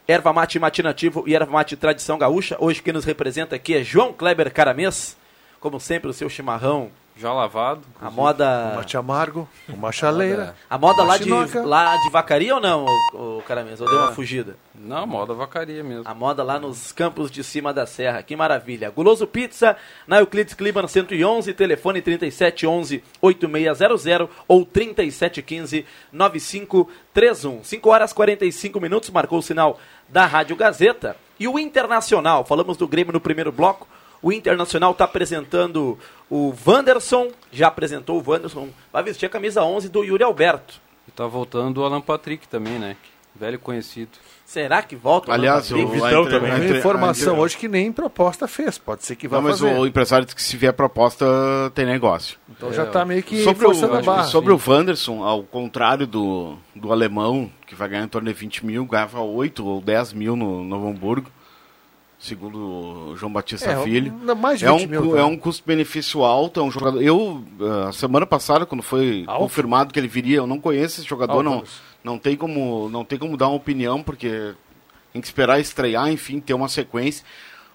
Erva mate matinativo e erva mate tradição gaúcha. Hoje quem nos representa aqui é João Kleber Caramês. Como sempre, o seu chimarrão. Já lavado. A moda. Um mate amargo, uma chaleira. A moda lá de, lá de vacaria ou não, o, o Caramês? Ou deu uma É. fugida? Não, moda vacaria mesmo. A moda lá nos campos de cima da serra. Que maravilha. Guloso Pizza, na Euclides Climan 111, telefone 3711 8600 ou 3715 9531. 5 horas 45 minutos, marcou o sinal da Rádio Gazeta. E o Internacional, falamos do Grêmio no primeiro bloco. O Internacional está apresentando o Wanderson, já apresentou o Wanderson, vai vestir a camisa 11 do Yuri Alberto. E tá voltando o Alan Patrick também, né? Velho conhecido. Será que volta? o Aliás, Alan o, Vitão também. a entre- informação a hoje que nem proposta fez. Pode ser que vá Não, mas fazer. o empresário disse que se vier proposta, tem negócio. Então já tá meio que Sobre, forçando a o, barra. sobre o Wanderson, ao contrário do, do alemão, que vai ganhar em torno de 20 mil, ganhava 8 ou 10 mil no Novo Hamburgo, segundo o João Batista É, Filho. é, 20 um, mil, cu- tá? é um custo-benefício alto, é um jogador... Eu, ah, semana passada, quando foi Alto? confirmado que ele viria, eu não conheço esse jogador, Alto, não, não, tem como, não tem como dar uma opinião, porque tem que esperar estrear, enfim, ter uma sequência.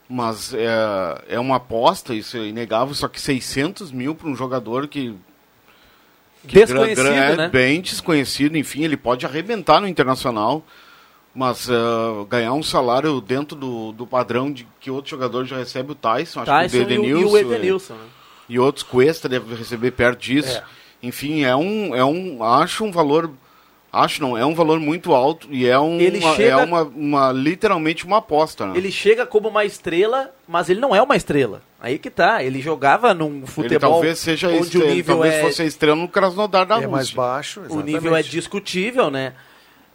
Mas é, é uma aposta, isso é inegável, só que 600 mil para um jogador que Desconhecido, é né? bem desconhecido, enfim, ele pode arrebentar no internacional, mas ah, ganhar um salário dentro do, do padrão de que outro jogador já recebe o Tyson, acho Tyson que o e o- e Edenilson, o é, Edenilson, né? e outros Cuesta deve receber perto disso. É. Enfim, é um, é um, acho um valor, acho não, é um valor muito alto e é um, Ele uma, chega- é uma, uma- literalmente uma aposta, né? Ele chega como uma estrela, mas ele não é uma estrela. Aí que tá. Ele jogava num Ele futebol talvez seja onde estrela, o ele nível talvez é, fosse a estrela no Krasnodar da É Rússia. mais baixo, o nível é discutível, né?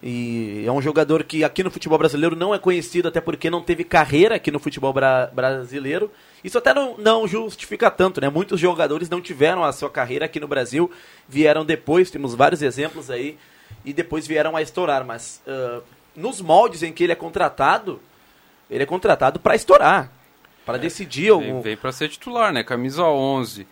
E é um jogador que aqui no futebol brasileiro não é conhecido, até porque não teve carreira aqui no futebol bra- brasileiro. Isso até não, não justifica tanto, né? Muitos jogadores não tiveram a sua carreira aqui no Brasil, vieram depois, temos vários exemplos aí, e depois vieram a estourar. Mas ah, nos moldes em que ele é contratado, ele é contratado para estourar, para decidir Vem, algum. vem para ser titular, né? Camisa 11.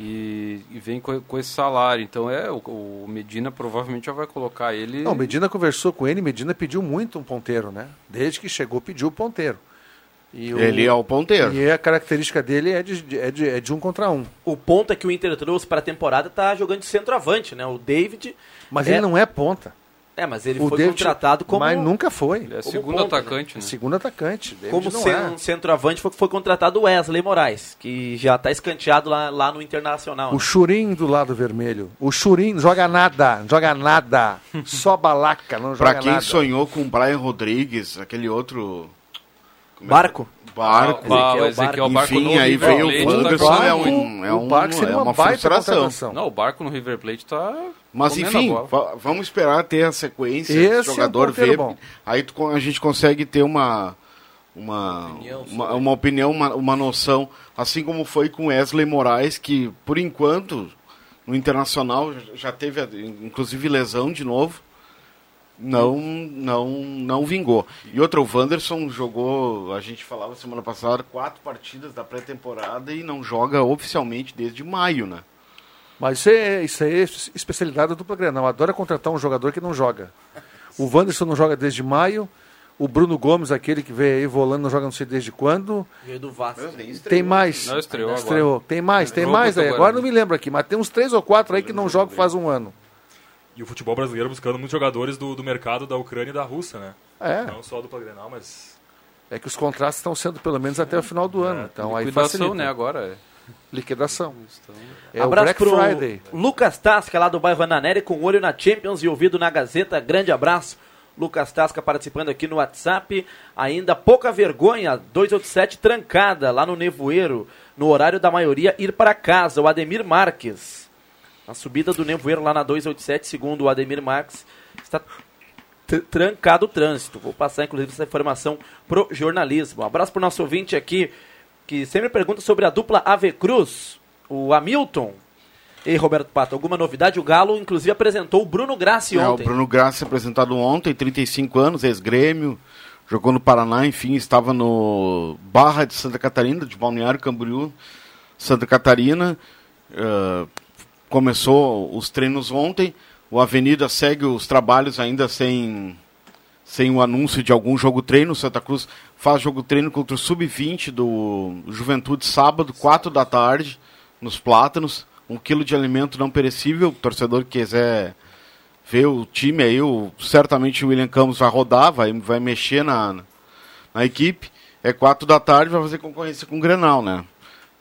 E, e vem com, com esse salário. Então é, o, o Medina provavelmente já vai colocar ele. Não, Medina conversou com ele, Medina pediu muito um ponteiro, né? Desde que chegou, pediu o ponteiro. E o- Ele é o ponteiro. E a característica dele é de, é de, é de um contra um. O ponto é que o Inter trouxe para a temporada tá jogando de centroavante, né? O David. Mas é, ele não é ponta. É, mas ele o foi David- contratado como. Mas nunca foi. Ele é segundo ponta, atacante, né? Segundo atacante. David Como não é. centroavante foi, foi contratado o Wesley Moraes, que já está escanteado lá, lá no Internacional. O né? Churim do lado vermelho. O Churim não joga nada, não joga nada. Só balaca, não joga Pra quem nada. sonhou com o Brian Rodrigues, aquele outro como é que- Barco? Barco. Ah, Barco. Barco Enfim, aí veio o Wanderson, comendo é, um, é, o um, é uma, uma baita frustração. contratação. Não, o Barco no River Plate tá. Mas enfim, vamos esperar ter a sequência, Esse é o um jogador ponteiro ver, bom. aí tu a gente consegue ter uma uma Opinião uma, uma opinião, uma, uma noção, assim como foi com Wesley Moraes, que por enquanto no internacional já- teve inclusive lesão de novo. Não, não, não vingou. E outra, o Wanderson jogou, a gente falava semana passada, quatro partidas da pré-temporada e não joga oficialmente desde maio, né? Mas isso é, isso é es- especialidade do dupla Grenal. Adora contratar um jogador que não joga. O Wanderson não joga desde maio. O Bruno Gomes, aquele que veio aí volando, não joga não sei desde quando. Veio do Vasco. Tem mais. Não, estreou agora. Estreou. Tem mais, tem Jogo mais aí. Agora não me lembro aqui, mas tem uns três ou quatro aí que não jogam faz um ano. E o futebol brasileiro buscando muitos jogadores do, do mercado da Ucrânia e da Rússia, né? É. Não só do Grenal, mas... É que os contratos estão sendo pelo menos até o final do ano. Então aí facilita. né, agora. Liquidação. É o Abraço Black pro Friday. Lucas Tasca, lá do bairro Ananeri, com olho na Champions e ouvido na Gazeta. Grande abraço. Lucas Tasca participando aqui no WhatsApp. Ainda pouca vergonha, 287 trancada lá no Nevoeiro, no horário da maioria ir para casa. O Ademir Marques. A subida do Nevoeiro lá na 287, segundo o Ademir Marques, está tr- trancado o trânsito. Vou passar, inclusive, essa informação pro jornalismo. Um abraço pro nosso ouvinte aqui, que sempre pergunta sobre a dupla Ave Cruz, o Hamilton. E Roberto Pato, alguma novidade? O Galo, inclusive, apresentou o Bruno Grassi É, o ontem. Bruno Graça apresentado ontem, 35 anos, ex-grêmio, jogou no Paraná, enfim, estava no Barra de Santa Catarina, de Balneário Camboriú, Santa Catarina. eh, começou os treinos ontem. O Avenida segue os trabalhos ainda sem, sem o anúncio de algum jogo treino. Santa Cruz faz jogo treino contra o Sub-20 do Juventude sábado, 4 da tarde, nos Plátanos. Um quilo de alimento não perecível. O torcedor que quiser ver o time aí, o, certamente o William Campos vai rodar, vai, vai mexer na, na equipe. É 4 da tarde, vai fazer concorrência com o Grenal, né?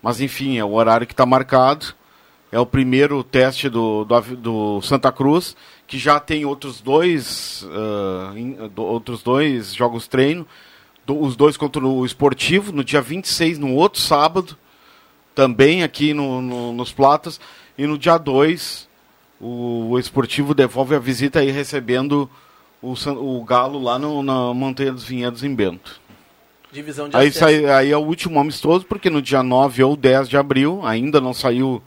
Mas enfim, é o horário que está marcado. É o primeiro teste do, do, do Santa Cruz, que já tem outros dois, ah, em- do- outros dois jogos treino. Do- os dois contra o Esportivo, no dia 26, no outro sábado, também aqui no, no- nos Platas. E no dia 2, o, o Esportivo devolve a visita aí recebendo o, o Galo lá no, na Montanha dos Vinhedos em Bento. Divisão de Aí, sai, aí é o último amistoso, porque no dia 9 ou 10 de abril, ainda não saiu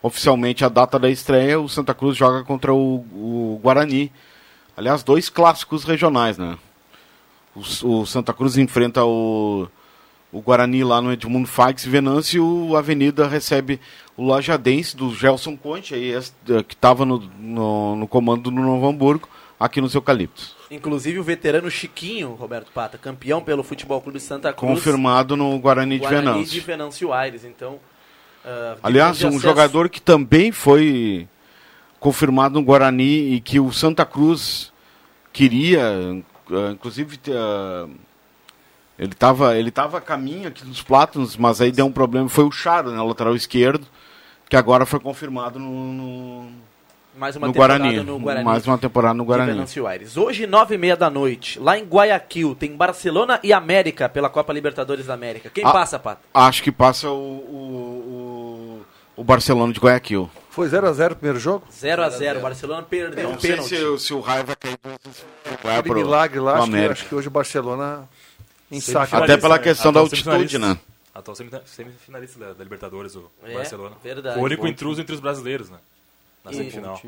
oficialmente a data da estreia, o Santa Cruz joga contra o, o Guarani. Aliás, dois clássicos regionais, né? O, Santa Cruz enfrenta o, o Guarani lá no Edmundo Faix e Venâncio e o Avenida recebe o Lajadense do Gelson Conte, aí, eh, que estava no, no, no comando do Novo Hamburgo, aqui nos Eucaliptos. Inclusive o veterano Chiquinho, Roberto Pata, campeão pelo Futebol Clube Santa Cruz. Confirmado no Guarani de Guarani Venâncio. de Venâncio Aires. Então, ah, Aliás, de um acesso- jogador que também foi confirmado no Guarani e que o Santa Cruz queria, ah, inclusive ah, ele estava ele tava a caminho aqui dos Plátanos, mas aí deu um problema, foi o Charo, né, lateral esquerdo, que agora foi confirmado no, no, Mais uma no temporada Guarani. no Guarani. Mais uma temporada no Guarani. Venâncio Aires. Hoje, nove e meia da noite, lá em Guayaquil, tem Barcelona e América pela Copa Libertadores da América. Quem Ah, passa, Pato? Acho que passa o, o, o, o Barcelona de Guayaquil. Foi 0x0 o primeiro jogo? 0 a 0 O Barcelona perdeu um Não sei pênalti. se, se o Raio vai cair Aquele pro- milagre lá, pro acho que, América. acho que hoje o Barcelona Até ensaca. pela questão da altitude, né? Atual semifina- semifinalista da, da Libertadores, o É, Barcelona. verdade. O único Bom intruso entre os brasileiros, né? Na E- semifinal.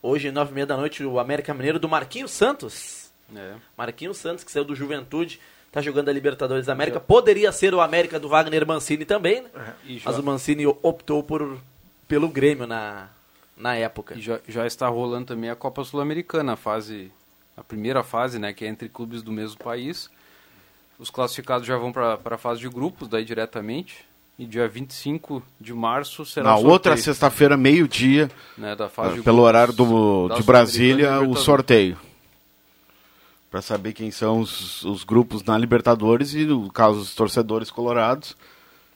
Hoje, nove e meia da noite, o América Mineiro do Marquinhos Santos. É. Marquinhos Santos, que saiu do Juventude, tá jogando a Libertadores da América. Poderia ser o América do Wagner Mancini também, né? E Mas o Mancini optou por, pelo Grêmio na, na época. E já, já está rolando também a Copa Sul-Americana, a fase, a primeira fase, né, que é entre clubes do mesmo país. Os classificados já vão para a fase de grupos, daí diretamente. E dia 25 de março será Na sorteio, outra sexta-feira, meio-dia, né, da fase ah, pelo grupos horário do, de Brasília, o sorteio. Para saber quem são os, os grupos na Libertadores e, no caso, os torcedores colorados.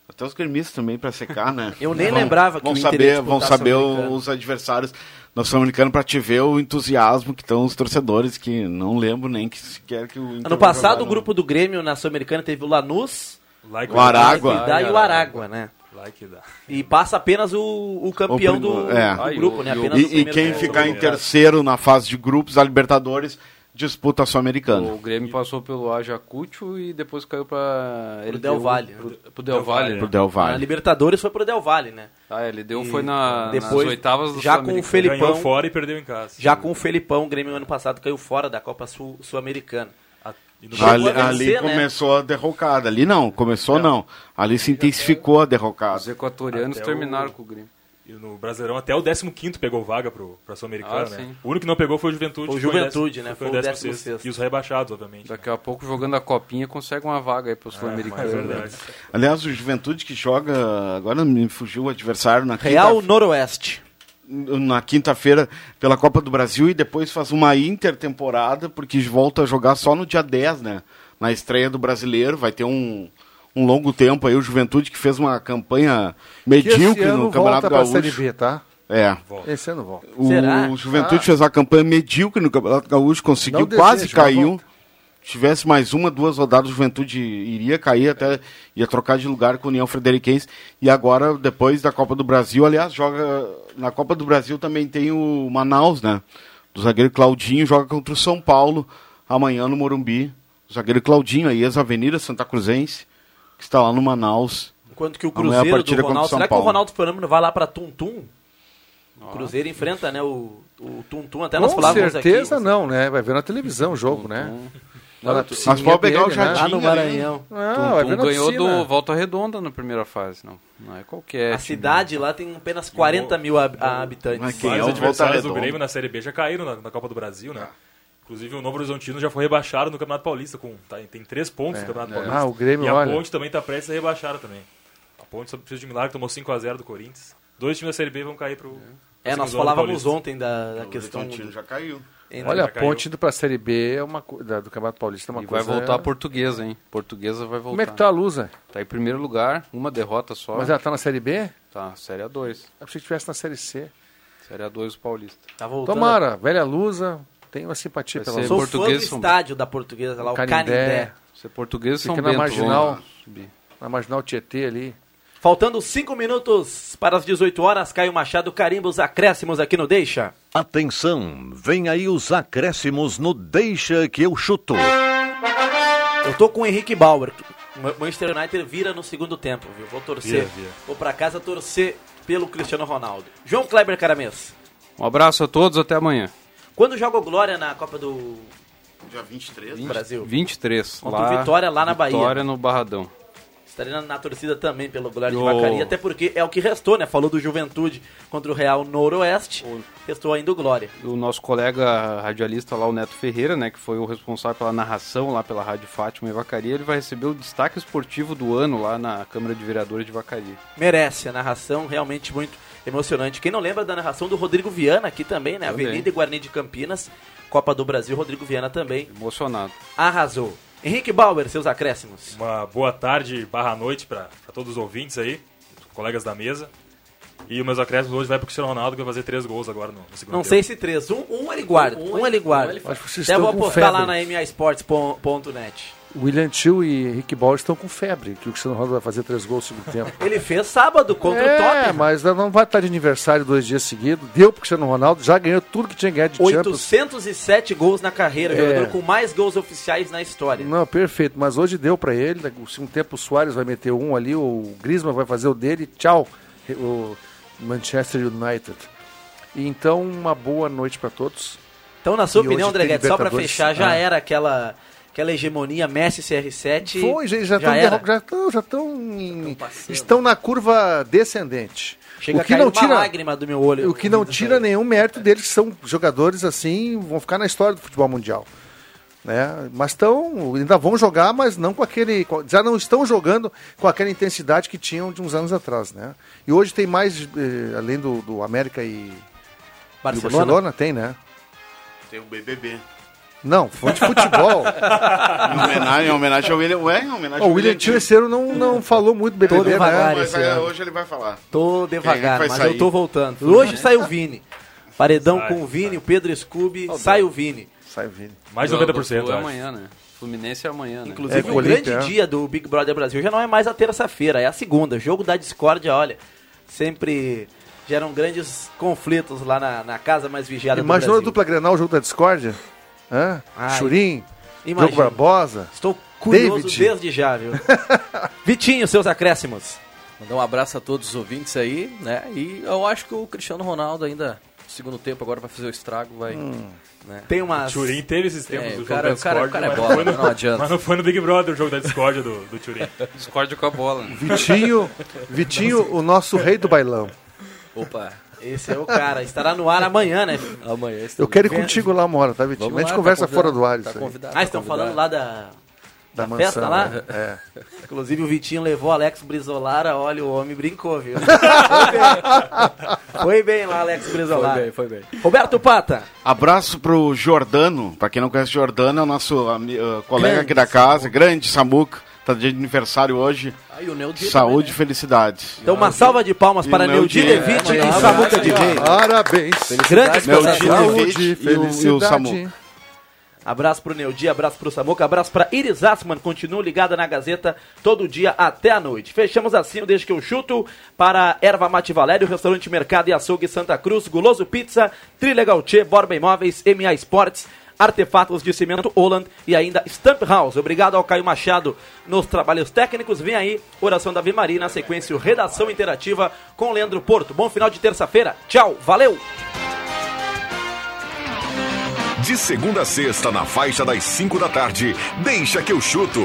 Até os gremistas também, para secar, né? Eu nem Vão- lembrava que vão o saber, Vão saber os adversários da Sul-Americana para te ver o entusiasmo que estão os torcedores, que não lembro nem que sequer que o Inter Ano passado, jogar o no- grupo do Grêmio na Sul-Americana teve o Lanús, Lá O Aragua. Dá e o Aragua, né? Dá. E passa apenas o, o campeão O do, é. do grupo, né? e o- Apenas E, e quem ficar em terceiro na fase de grupos da Libertadores disputa Sul-Americana. O Grêmio passou pelo Ayacucho e depois caiu para Pro Del Valle. Pro, pro Del Valle. Pro né? Del Na Valle. Libertadores foi pro Del Valle, né? Ah, ele deu E foi na, depois, nas oitavas do já com o. Felipão, Ganhou fora e perdeu em casa. já com o Felipão, o Grêmio ano passado caiu fora da Copa Sul- Sul-Americana. A- no Chegou a Ali, vencer, ali né? começou a derrocada. Ali não, começou não. Ali se intensificou a Os derrocada. equatorianos Até terminaram o- com o Grêmio. E no Brasileirão até o 15 pegou vaga pro, pra Sul-Americana, Ah, né? sim. O único que não pegou foi o Juventude. O que foi Juventude, décimo- né? Foi o Foi o 16 16º. E os rebaixados, obviamente. Daqui a pouco, jogando a copinha, consegue uma vaga aí pro É Sul-Americano. verdade. Aliás, o Juventude que joga, agora me fugiu o adversário na Real quinta- Noroeste. na quinta-feira pela Copa do Brasil e depois faz uma intertemporada, porque volta a jogar só no dia 10, né? Na estreia do brasileiro, vai ter um, um longo tempo aí, o Juventude que fez uma campanha medíocre no Campeonato volta pra Série Gaúcho. B, tá? É. Esse ano volta. O Será? Juventude Ah. fez uma campanha medíocre no Campeonato Gaúcho, conseguiu, Não quase desejo, caiu. volta. Se tivesse mais uma, duas rodadas, o Juventude iria cair, até ia trocar de lugar com a União Frederiquense. E agora, depois da Copa do Brasil, aliás, joga. Na Copa do Brasil também tem o Manaus, né? Do zagueiro Claudinho, joga contra o São Paulo amanhã no Morumbi. O zagueiro Claudinho, aí, ex-Avenida Santa Cruzense, que está lá no Manaus. Enquanto que o a Cruzeiro partida do contra o Ronaldo. São Será que o Ronaldo Fenômeno vai lá pra Tum Tum? O Cruzeiro enfrenta, né? O, o Tum Tum. Até nós Com falávamos certeza aqui. não, né? Vai ver na televisão o jogo, né? Lá na piscininha Mas pode pegar o né? jardim Lá no ali. Maranhão. Não, Tum na ganhou do Volta Redonda na primeira fase, não. Não é qualquer. A time. cidade lá tem apenas 40 mil hab- habitantes. Mas quem é o adversários Volta do Redonda? Grêmio na Série B já caíram na, na Copa do Brasil, né? Inclusive o Novo Horizontino já foi rebaixado no Campeonato Paulista. Com, tá, tem três pontos no Campeonato Paulista. Ah, o Grêmio, e a olha. Ponte também tá prestes a rebaixar também. A Ponte só precisa de um milagre, tomou 5x0 do Corinthians. Dois times da Série B vão cair pro... É, pro nós falávamos ontem da, da O questão. Horizontino já caiu. entre- Olha, a ponte indo pra Série B é uma, da- do Campeonato Paulista é uma E vai coisa... voltar a portuguesa, hein? Portuguesa vai voltar. Como é que tá a Lusa? Tá em primeiro lugar, uma derrota só. Mas ela tá na Série B? Tá, Série A2. Eu achei que estivesse na Série C. Série A2 Paulista. Tá voltando. Tomara, velha Lusa, tenho uma simpatia Vai pela Sou Lusa. fã do Português são- estádio da portuguesa lá, o Canindé. Canindé. Ser português São Fica na Bento. Marginal. Na Marginal Tietê ali. Faltando 5 minutos para as 18 horas, Caio Machado carimba os acréscimos aqui no Deixa. Atenção, vem aí os acréscimos no Deixa que eu chuto. Eu tô com o Henrique Bauer. O Manchester United vira no segundo tempo, viu? Vou torcer. Vira, vira. Vou pra casa torcer pelo Cristiano Ronaldo. João Kleber Caramês. Um abraço a todos, até amanhã. Quando joga o Glória na Copa do Dia 23. Brasil? 23. Contra o Vitória lá na Bahia. Vitória no Barradão. Estaria na, na torcida também pelo Glória de. Vacaria, até porque é o que restou, né? Falou do Juventude contra o Real Noroeste, restou ainda o Glória. O nosso colega radialista lá, o Neto Ferreira, né, que foi o responsável pela narração lá pela Rádio Fátima em Vacaria, ele vai receber o destaque esportivo do ano lá na Câmara de Vereadores de Vacaria. Merece a narração, realmente muito emocionante. Quem não lembra da narração do Rodrigo Viana aqui também, né? Também. Avenida e Guarani de Campinas, Copa do Brasil, Rodrigo Viana também Emocionado. arrasou. Henrique Bauer, seus acréscimos. Uma boa tarde barra noite para todos os ouvintes aí, colegas da mesa. E os meus acréscimos hoje vai pro Cristiano Ronaldo, que vai fazer três gols agora no, no segundo Não tempo. sei se três, um, um ele guarda, um, ele guarda. Acho que vocês Até estão vou apostar lá na MAsports.net. William Tio e Henrique Bauer estão com febre, que o Cristiano Ronaldo vai fazer três gols no segundo tempo. Ele fez sábado contra é, o Tottenham. mas não vai estar de aniversário dois dias seguidos. Deu pro Cristiano Ronaldo, já ganhou tudo que tinha ganhado de Champions. 807 gols na carreira, É. jogador com mais gols oficiais na história. Não, perfeito, mas hoje deu pra ele. O segundo tempo o Soares vai meter um ali, o Griezmann vai fazer o dele. Tchau, o Manchester United. Então, uma boa noite pra todos. Então, na sua E opinião, André Guedes, só pra Libertadores. fechar, já Ah. era aquela, aquela hegemonia Messi-CR7? Foi, gente, já já estão era. já estão já estão em- estão na curva descendente. Chega o a que cair não uma tira lágrima do meu olho. o que não tira nenhum mérito deles que são jogadores assim, vão ficar na história do futebol mundial. Né? Mas estão, ainda vão jogar, mas não com aquele, já não estão jogando com aquela intensidade que tinham de uns anos atrás, né? E hoje tem mais, eh, além do, do América e e o Barcelona? Barcelona tem, né? Tem o BBB. Não, foi de futebol. Em homenagem, em homenagem ao William. Ué, em homenagem o ao William Tio não, não falou muito BBB, Tô devagar né? É, hoje ele vai falar. Tô devagar, vai mas sair? eu tô voltando. Hoje sai o Vini. Paredão Sai, com o Vini, o Pedro Scooby, sai o Vini. Sai vindo. Mais de Do- 90%, do- é amanhã, né? Fluminense é amanhã, né? Inclusive, É, o o Olímpia, grande é. dia do Big Brother Brasil já não é mais a terça-feira, é a segunda. Jogo da discórdia, olha, sempre geram grandes conflitos lá na, na casa mais vigiada Imaginou a do Brasil. dupla Grenal, o jogo da discórdia? Hã? Ai, Churim. Diogo Barbosa. Estou curioso David. desde já, viu? Vitinho, seus acréscimos. Mandar um abraço a todos os ouvintes aí, né? E eu acho que o Cristiano Ronaldo ainda, no segundo tempo, agora vai fazer o estrago, vai. Né? Tem uma. O Turim teve esses tempos É, do o jogo cara- da o cara- Discord, o cara é mas, bola, no, não adianta. mas não foi no Big Brother o jogo da Discord do, do Turim. Discórdia com a bola. Né? Vitinho, Vitinho, o nosso rei do bailão. Opa. Esse é o cara. Estará no ar amanhã, né? Amanhã. Eu quero ir contigo lá uma hora, tá, Vitinho? Vamos a gente lá, conversa tá fora do ar isso tá aí. convidado. Ah, estão falando lá da, Da da festa mansão, lá? né? É. Inclusive o Vitinho levou o Alex Brizolara, olha, o homem brincou, viu? Foi bem, Foi bem lá, Alex Brizolara. Foi bem, foi bem. Roberto Pata. Abraço pro Jordano, pra quem não conhece Jordano, é o nosso uh, colega Grande aqui da casa, grande Samuca, tá de aniversário hoje. Aí o Neudi Saúde também, e felicidade. Então uma salva de palmas E para Neudi Neudi, Levite é, e Samuca de amanhã. Rei. Parabéns. Grandes Neudi. Levite Saúde, e o, e o Samuca. Abraço pro Neudi, abraço pro Samuca, abraço pra Iris Assman, continua ligada na Gazeta todo dia até a noite. Fechamos assim o Deixa que eu chuto para Erva Mate Valério, Restaurante Mercado e Açougue Santa Cruz, Guloso Pizza, Trilegal Tchê, Borba Imóveis, MA Esportes, Artefatos de Cimento Holland e ainda Stamp House. Obrigado ao Caio Machado nos trabalhos técnicos. Vem aí, Oração da Ave Maria, na sequência, Redação Interativa com Leandro Porto. Bom final de terça-feira. Tchau, valeu! De segunda a sexta, na faixa das 5 da tarde, deixa que eu chuto.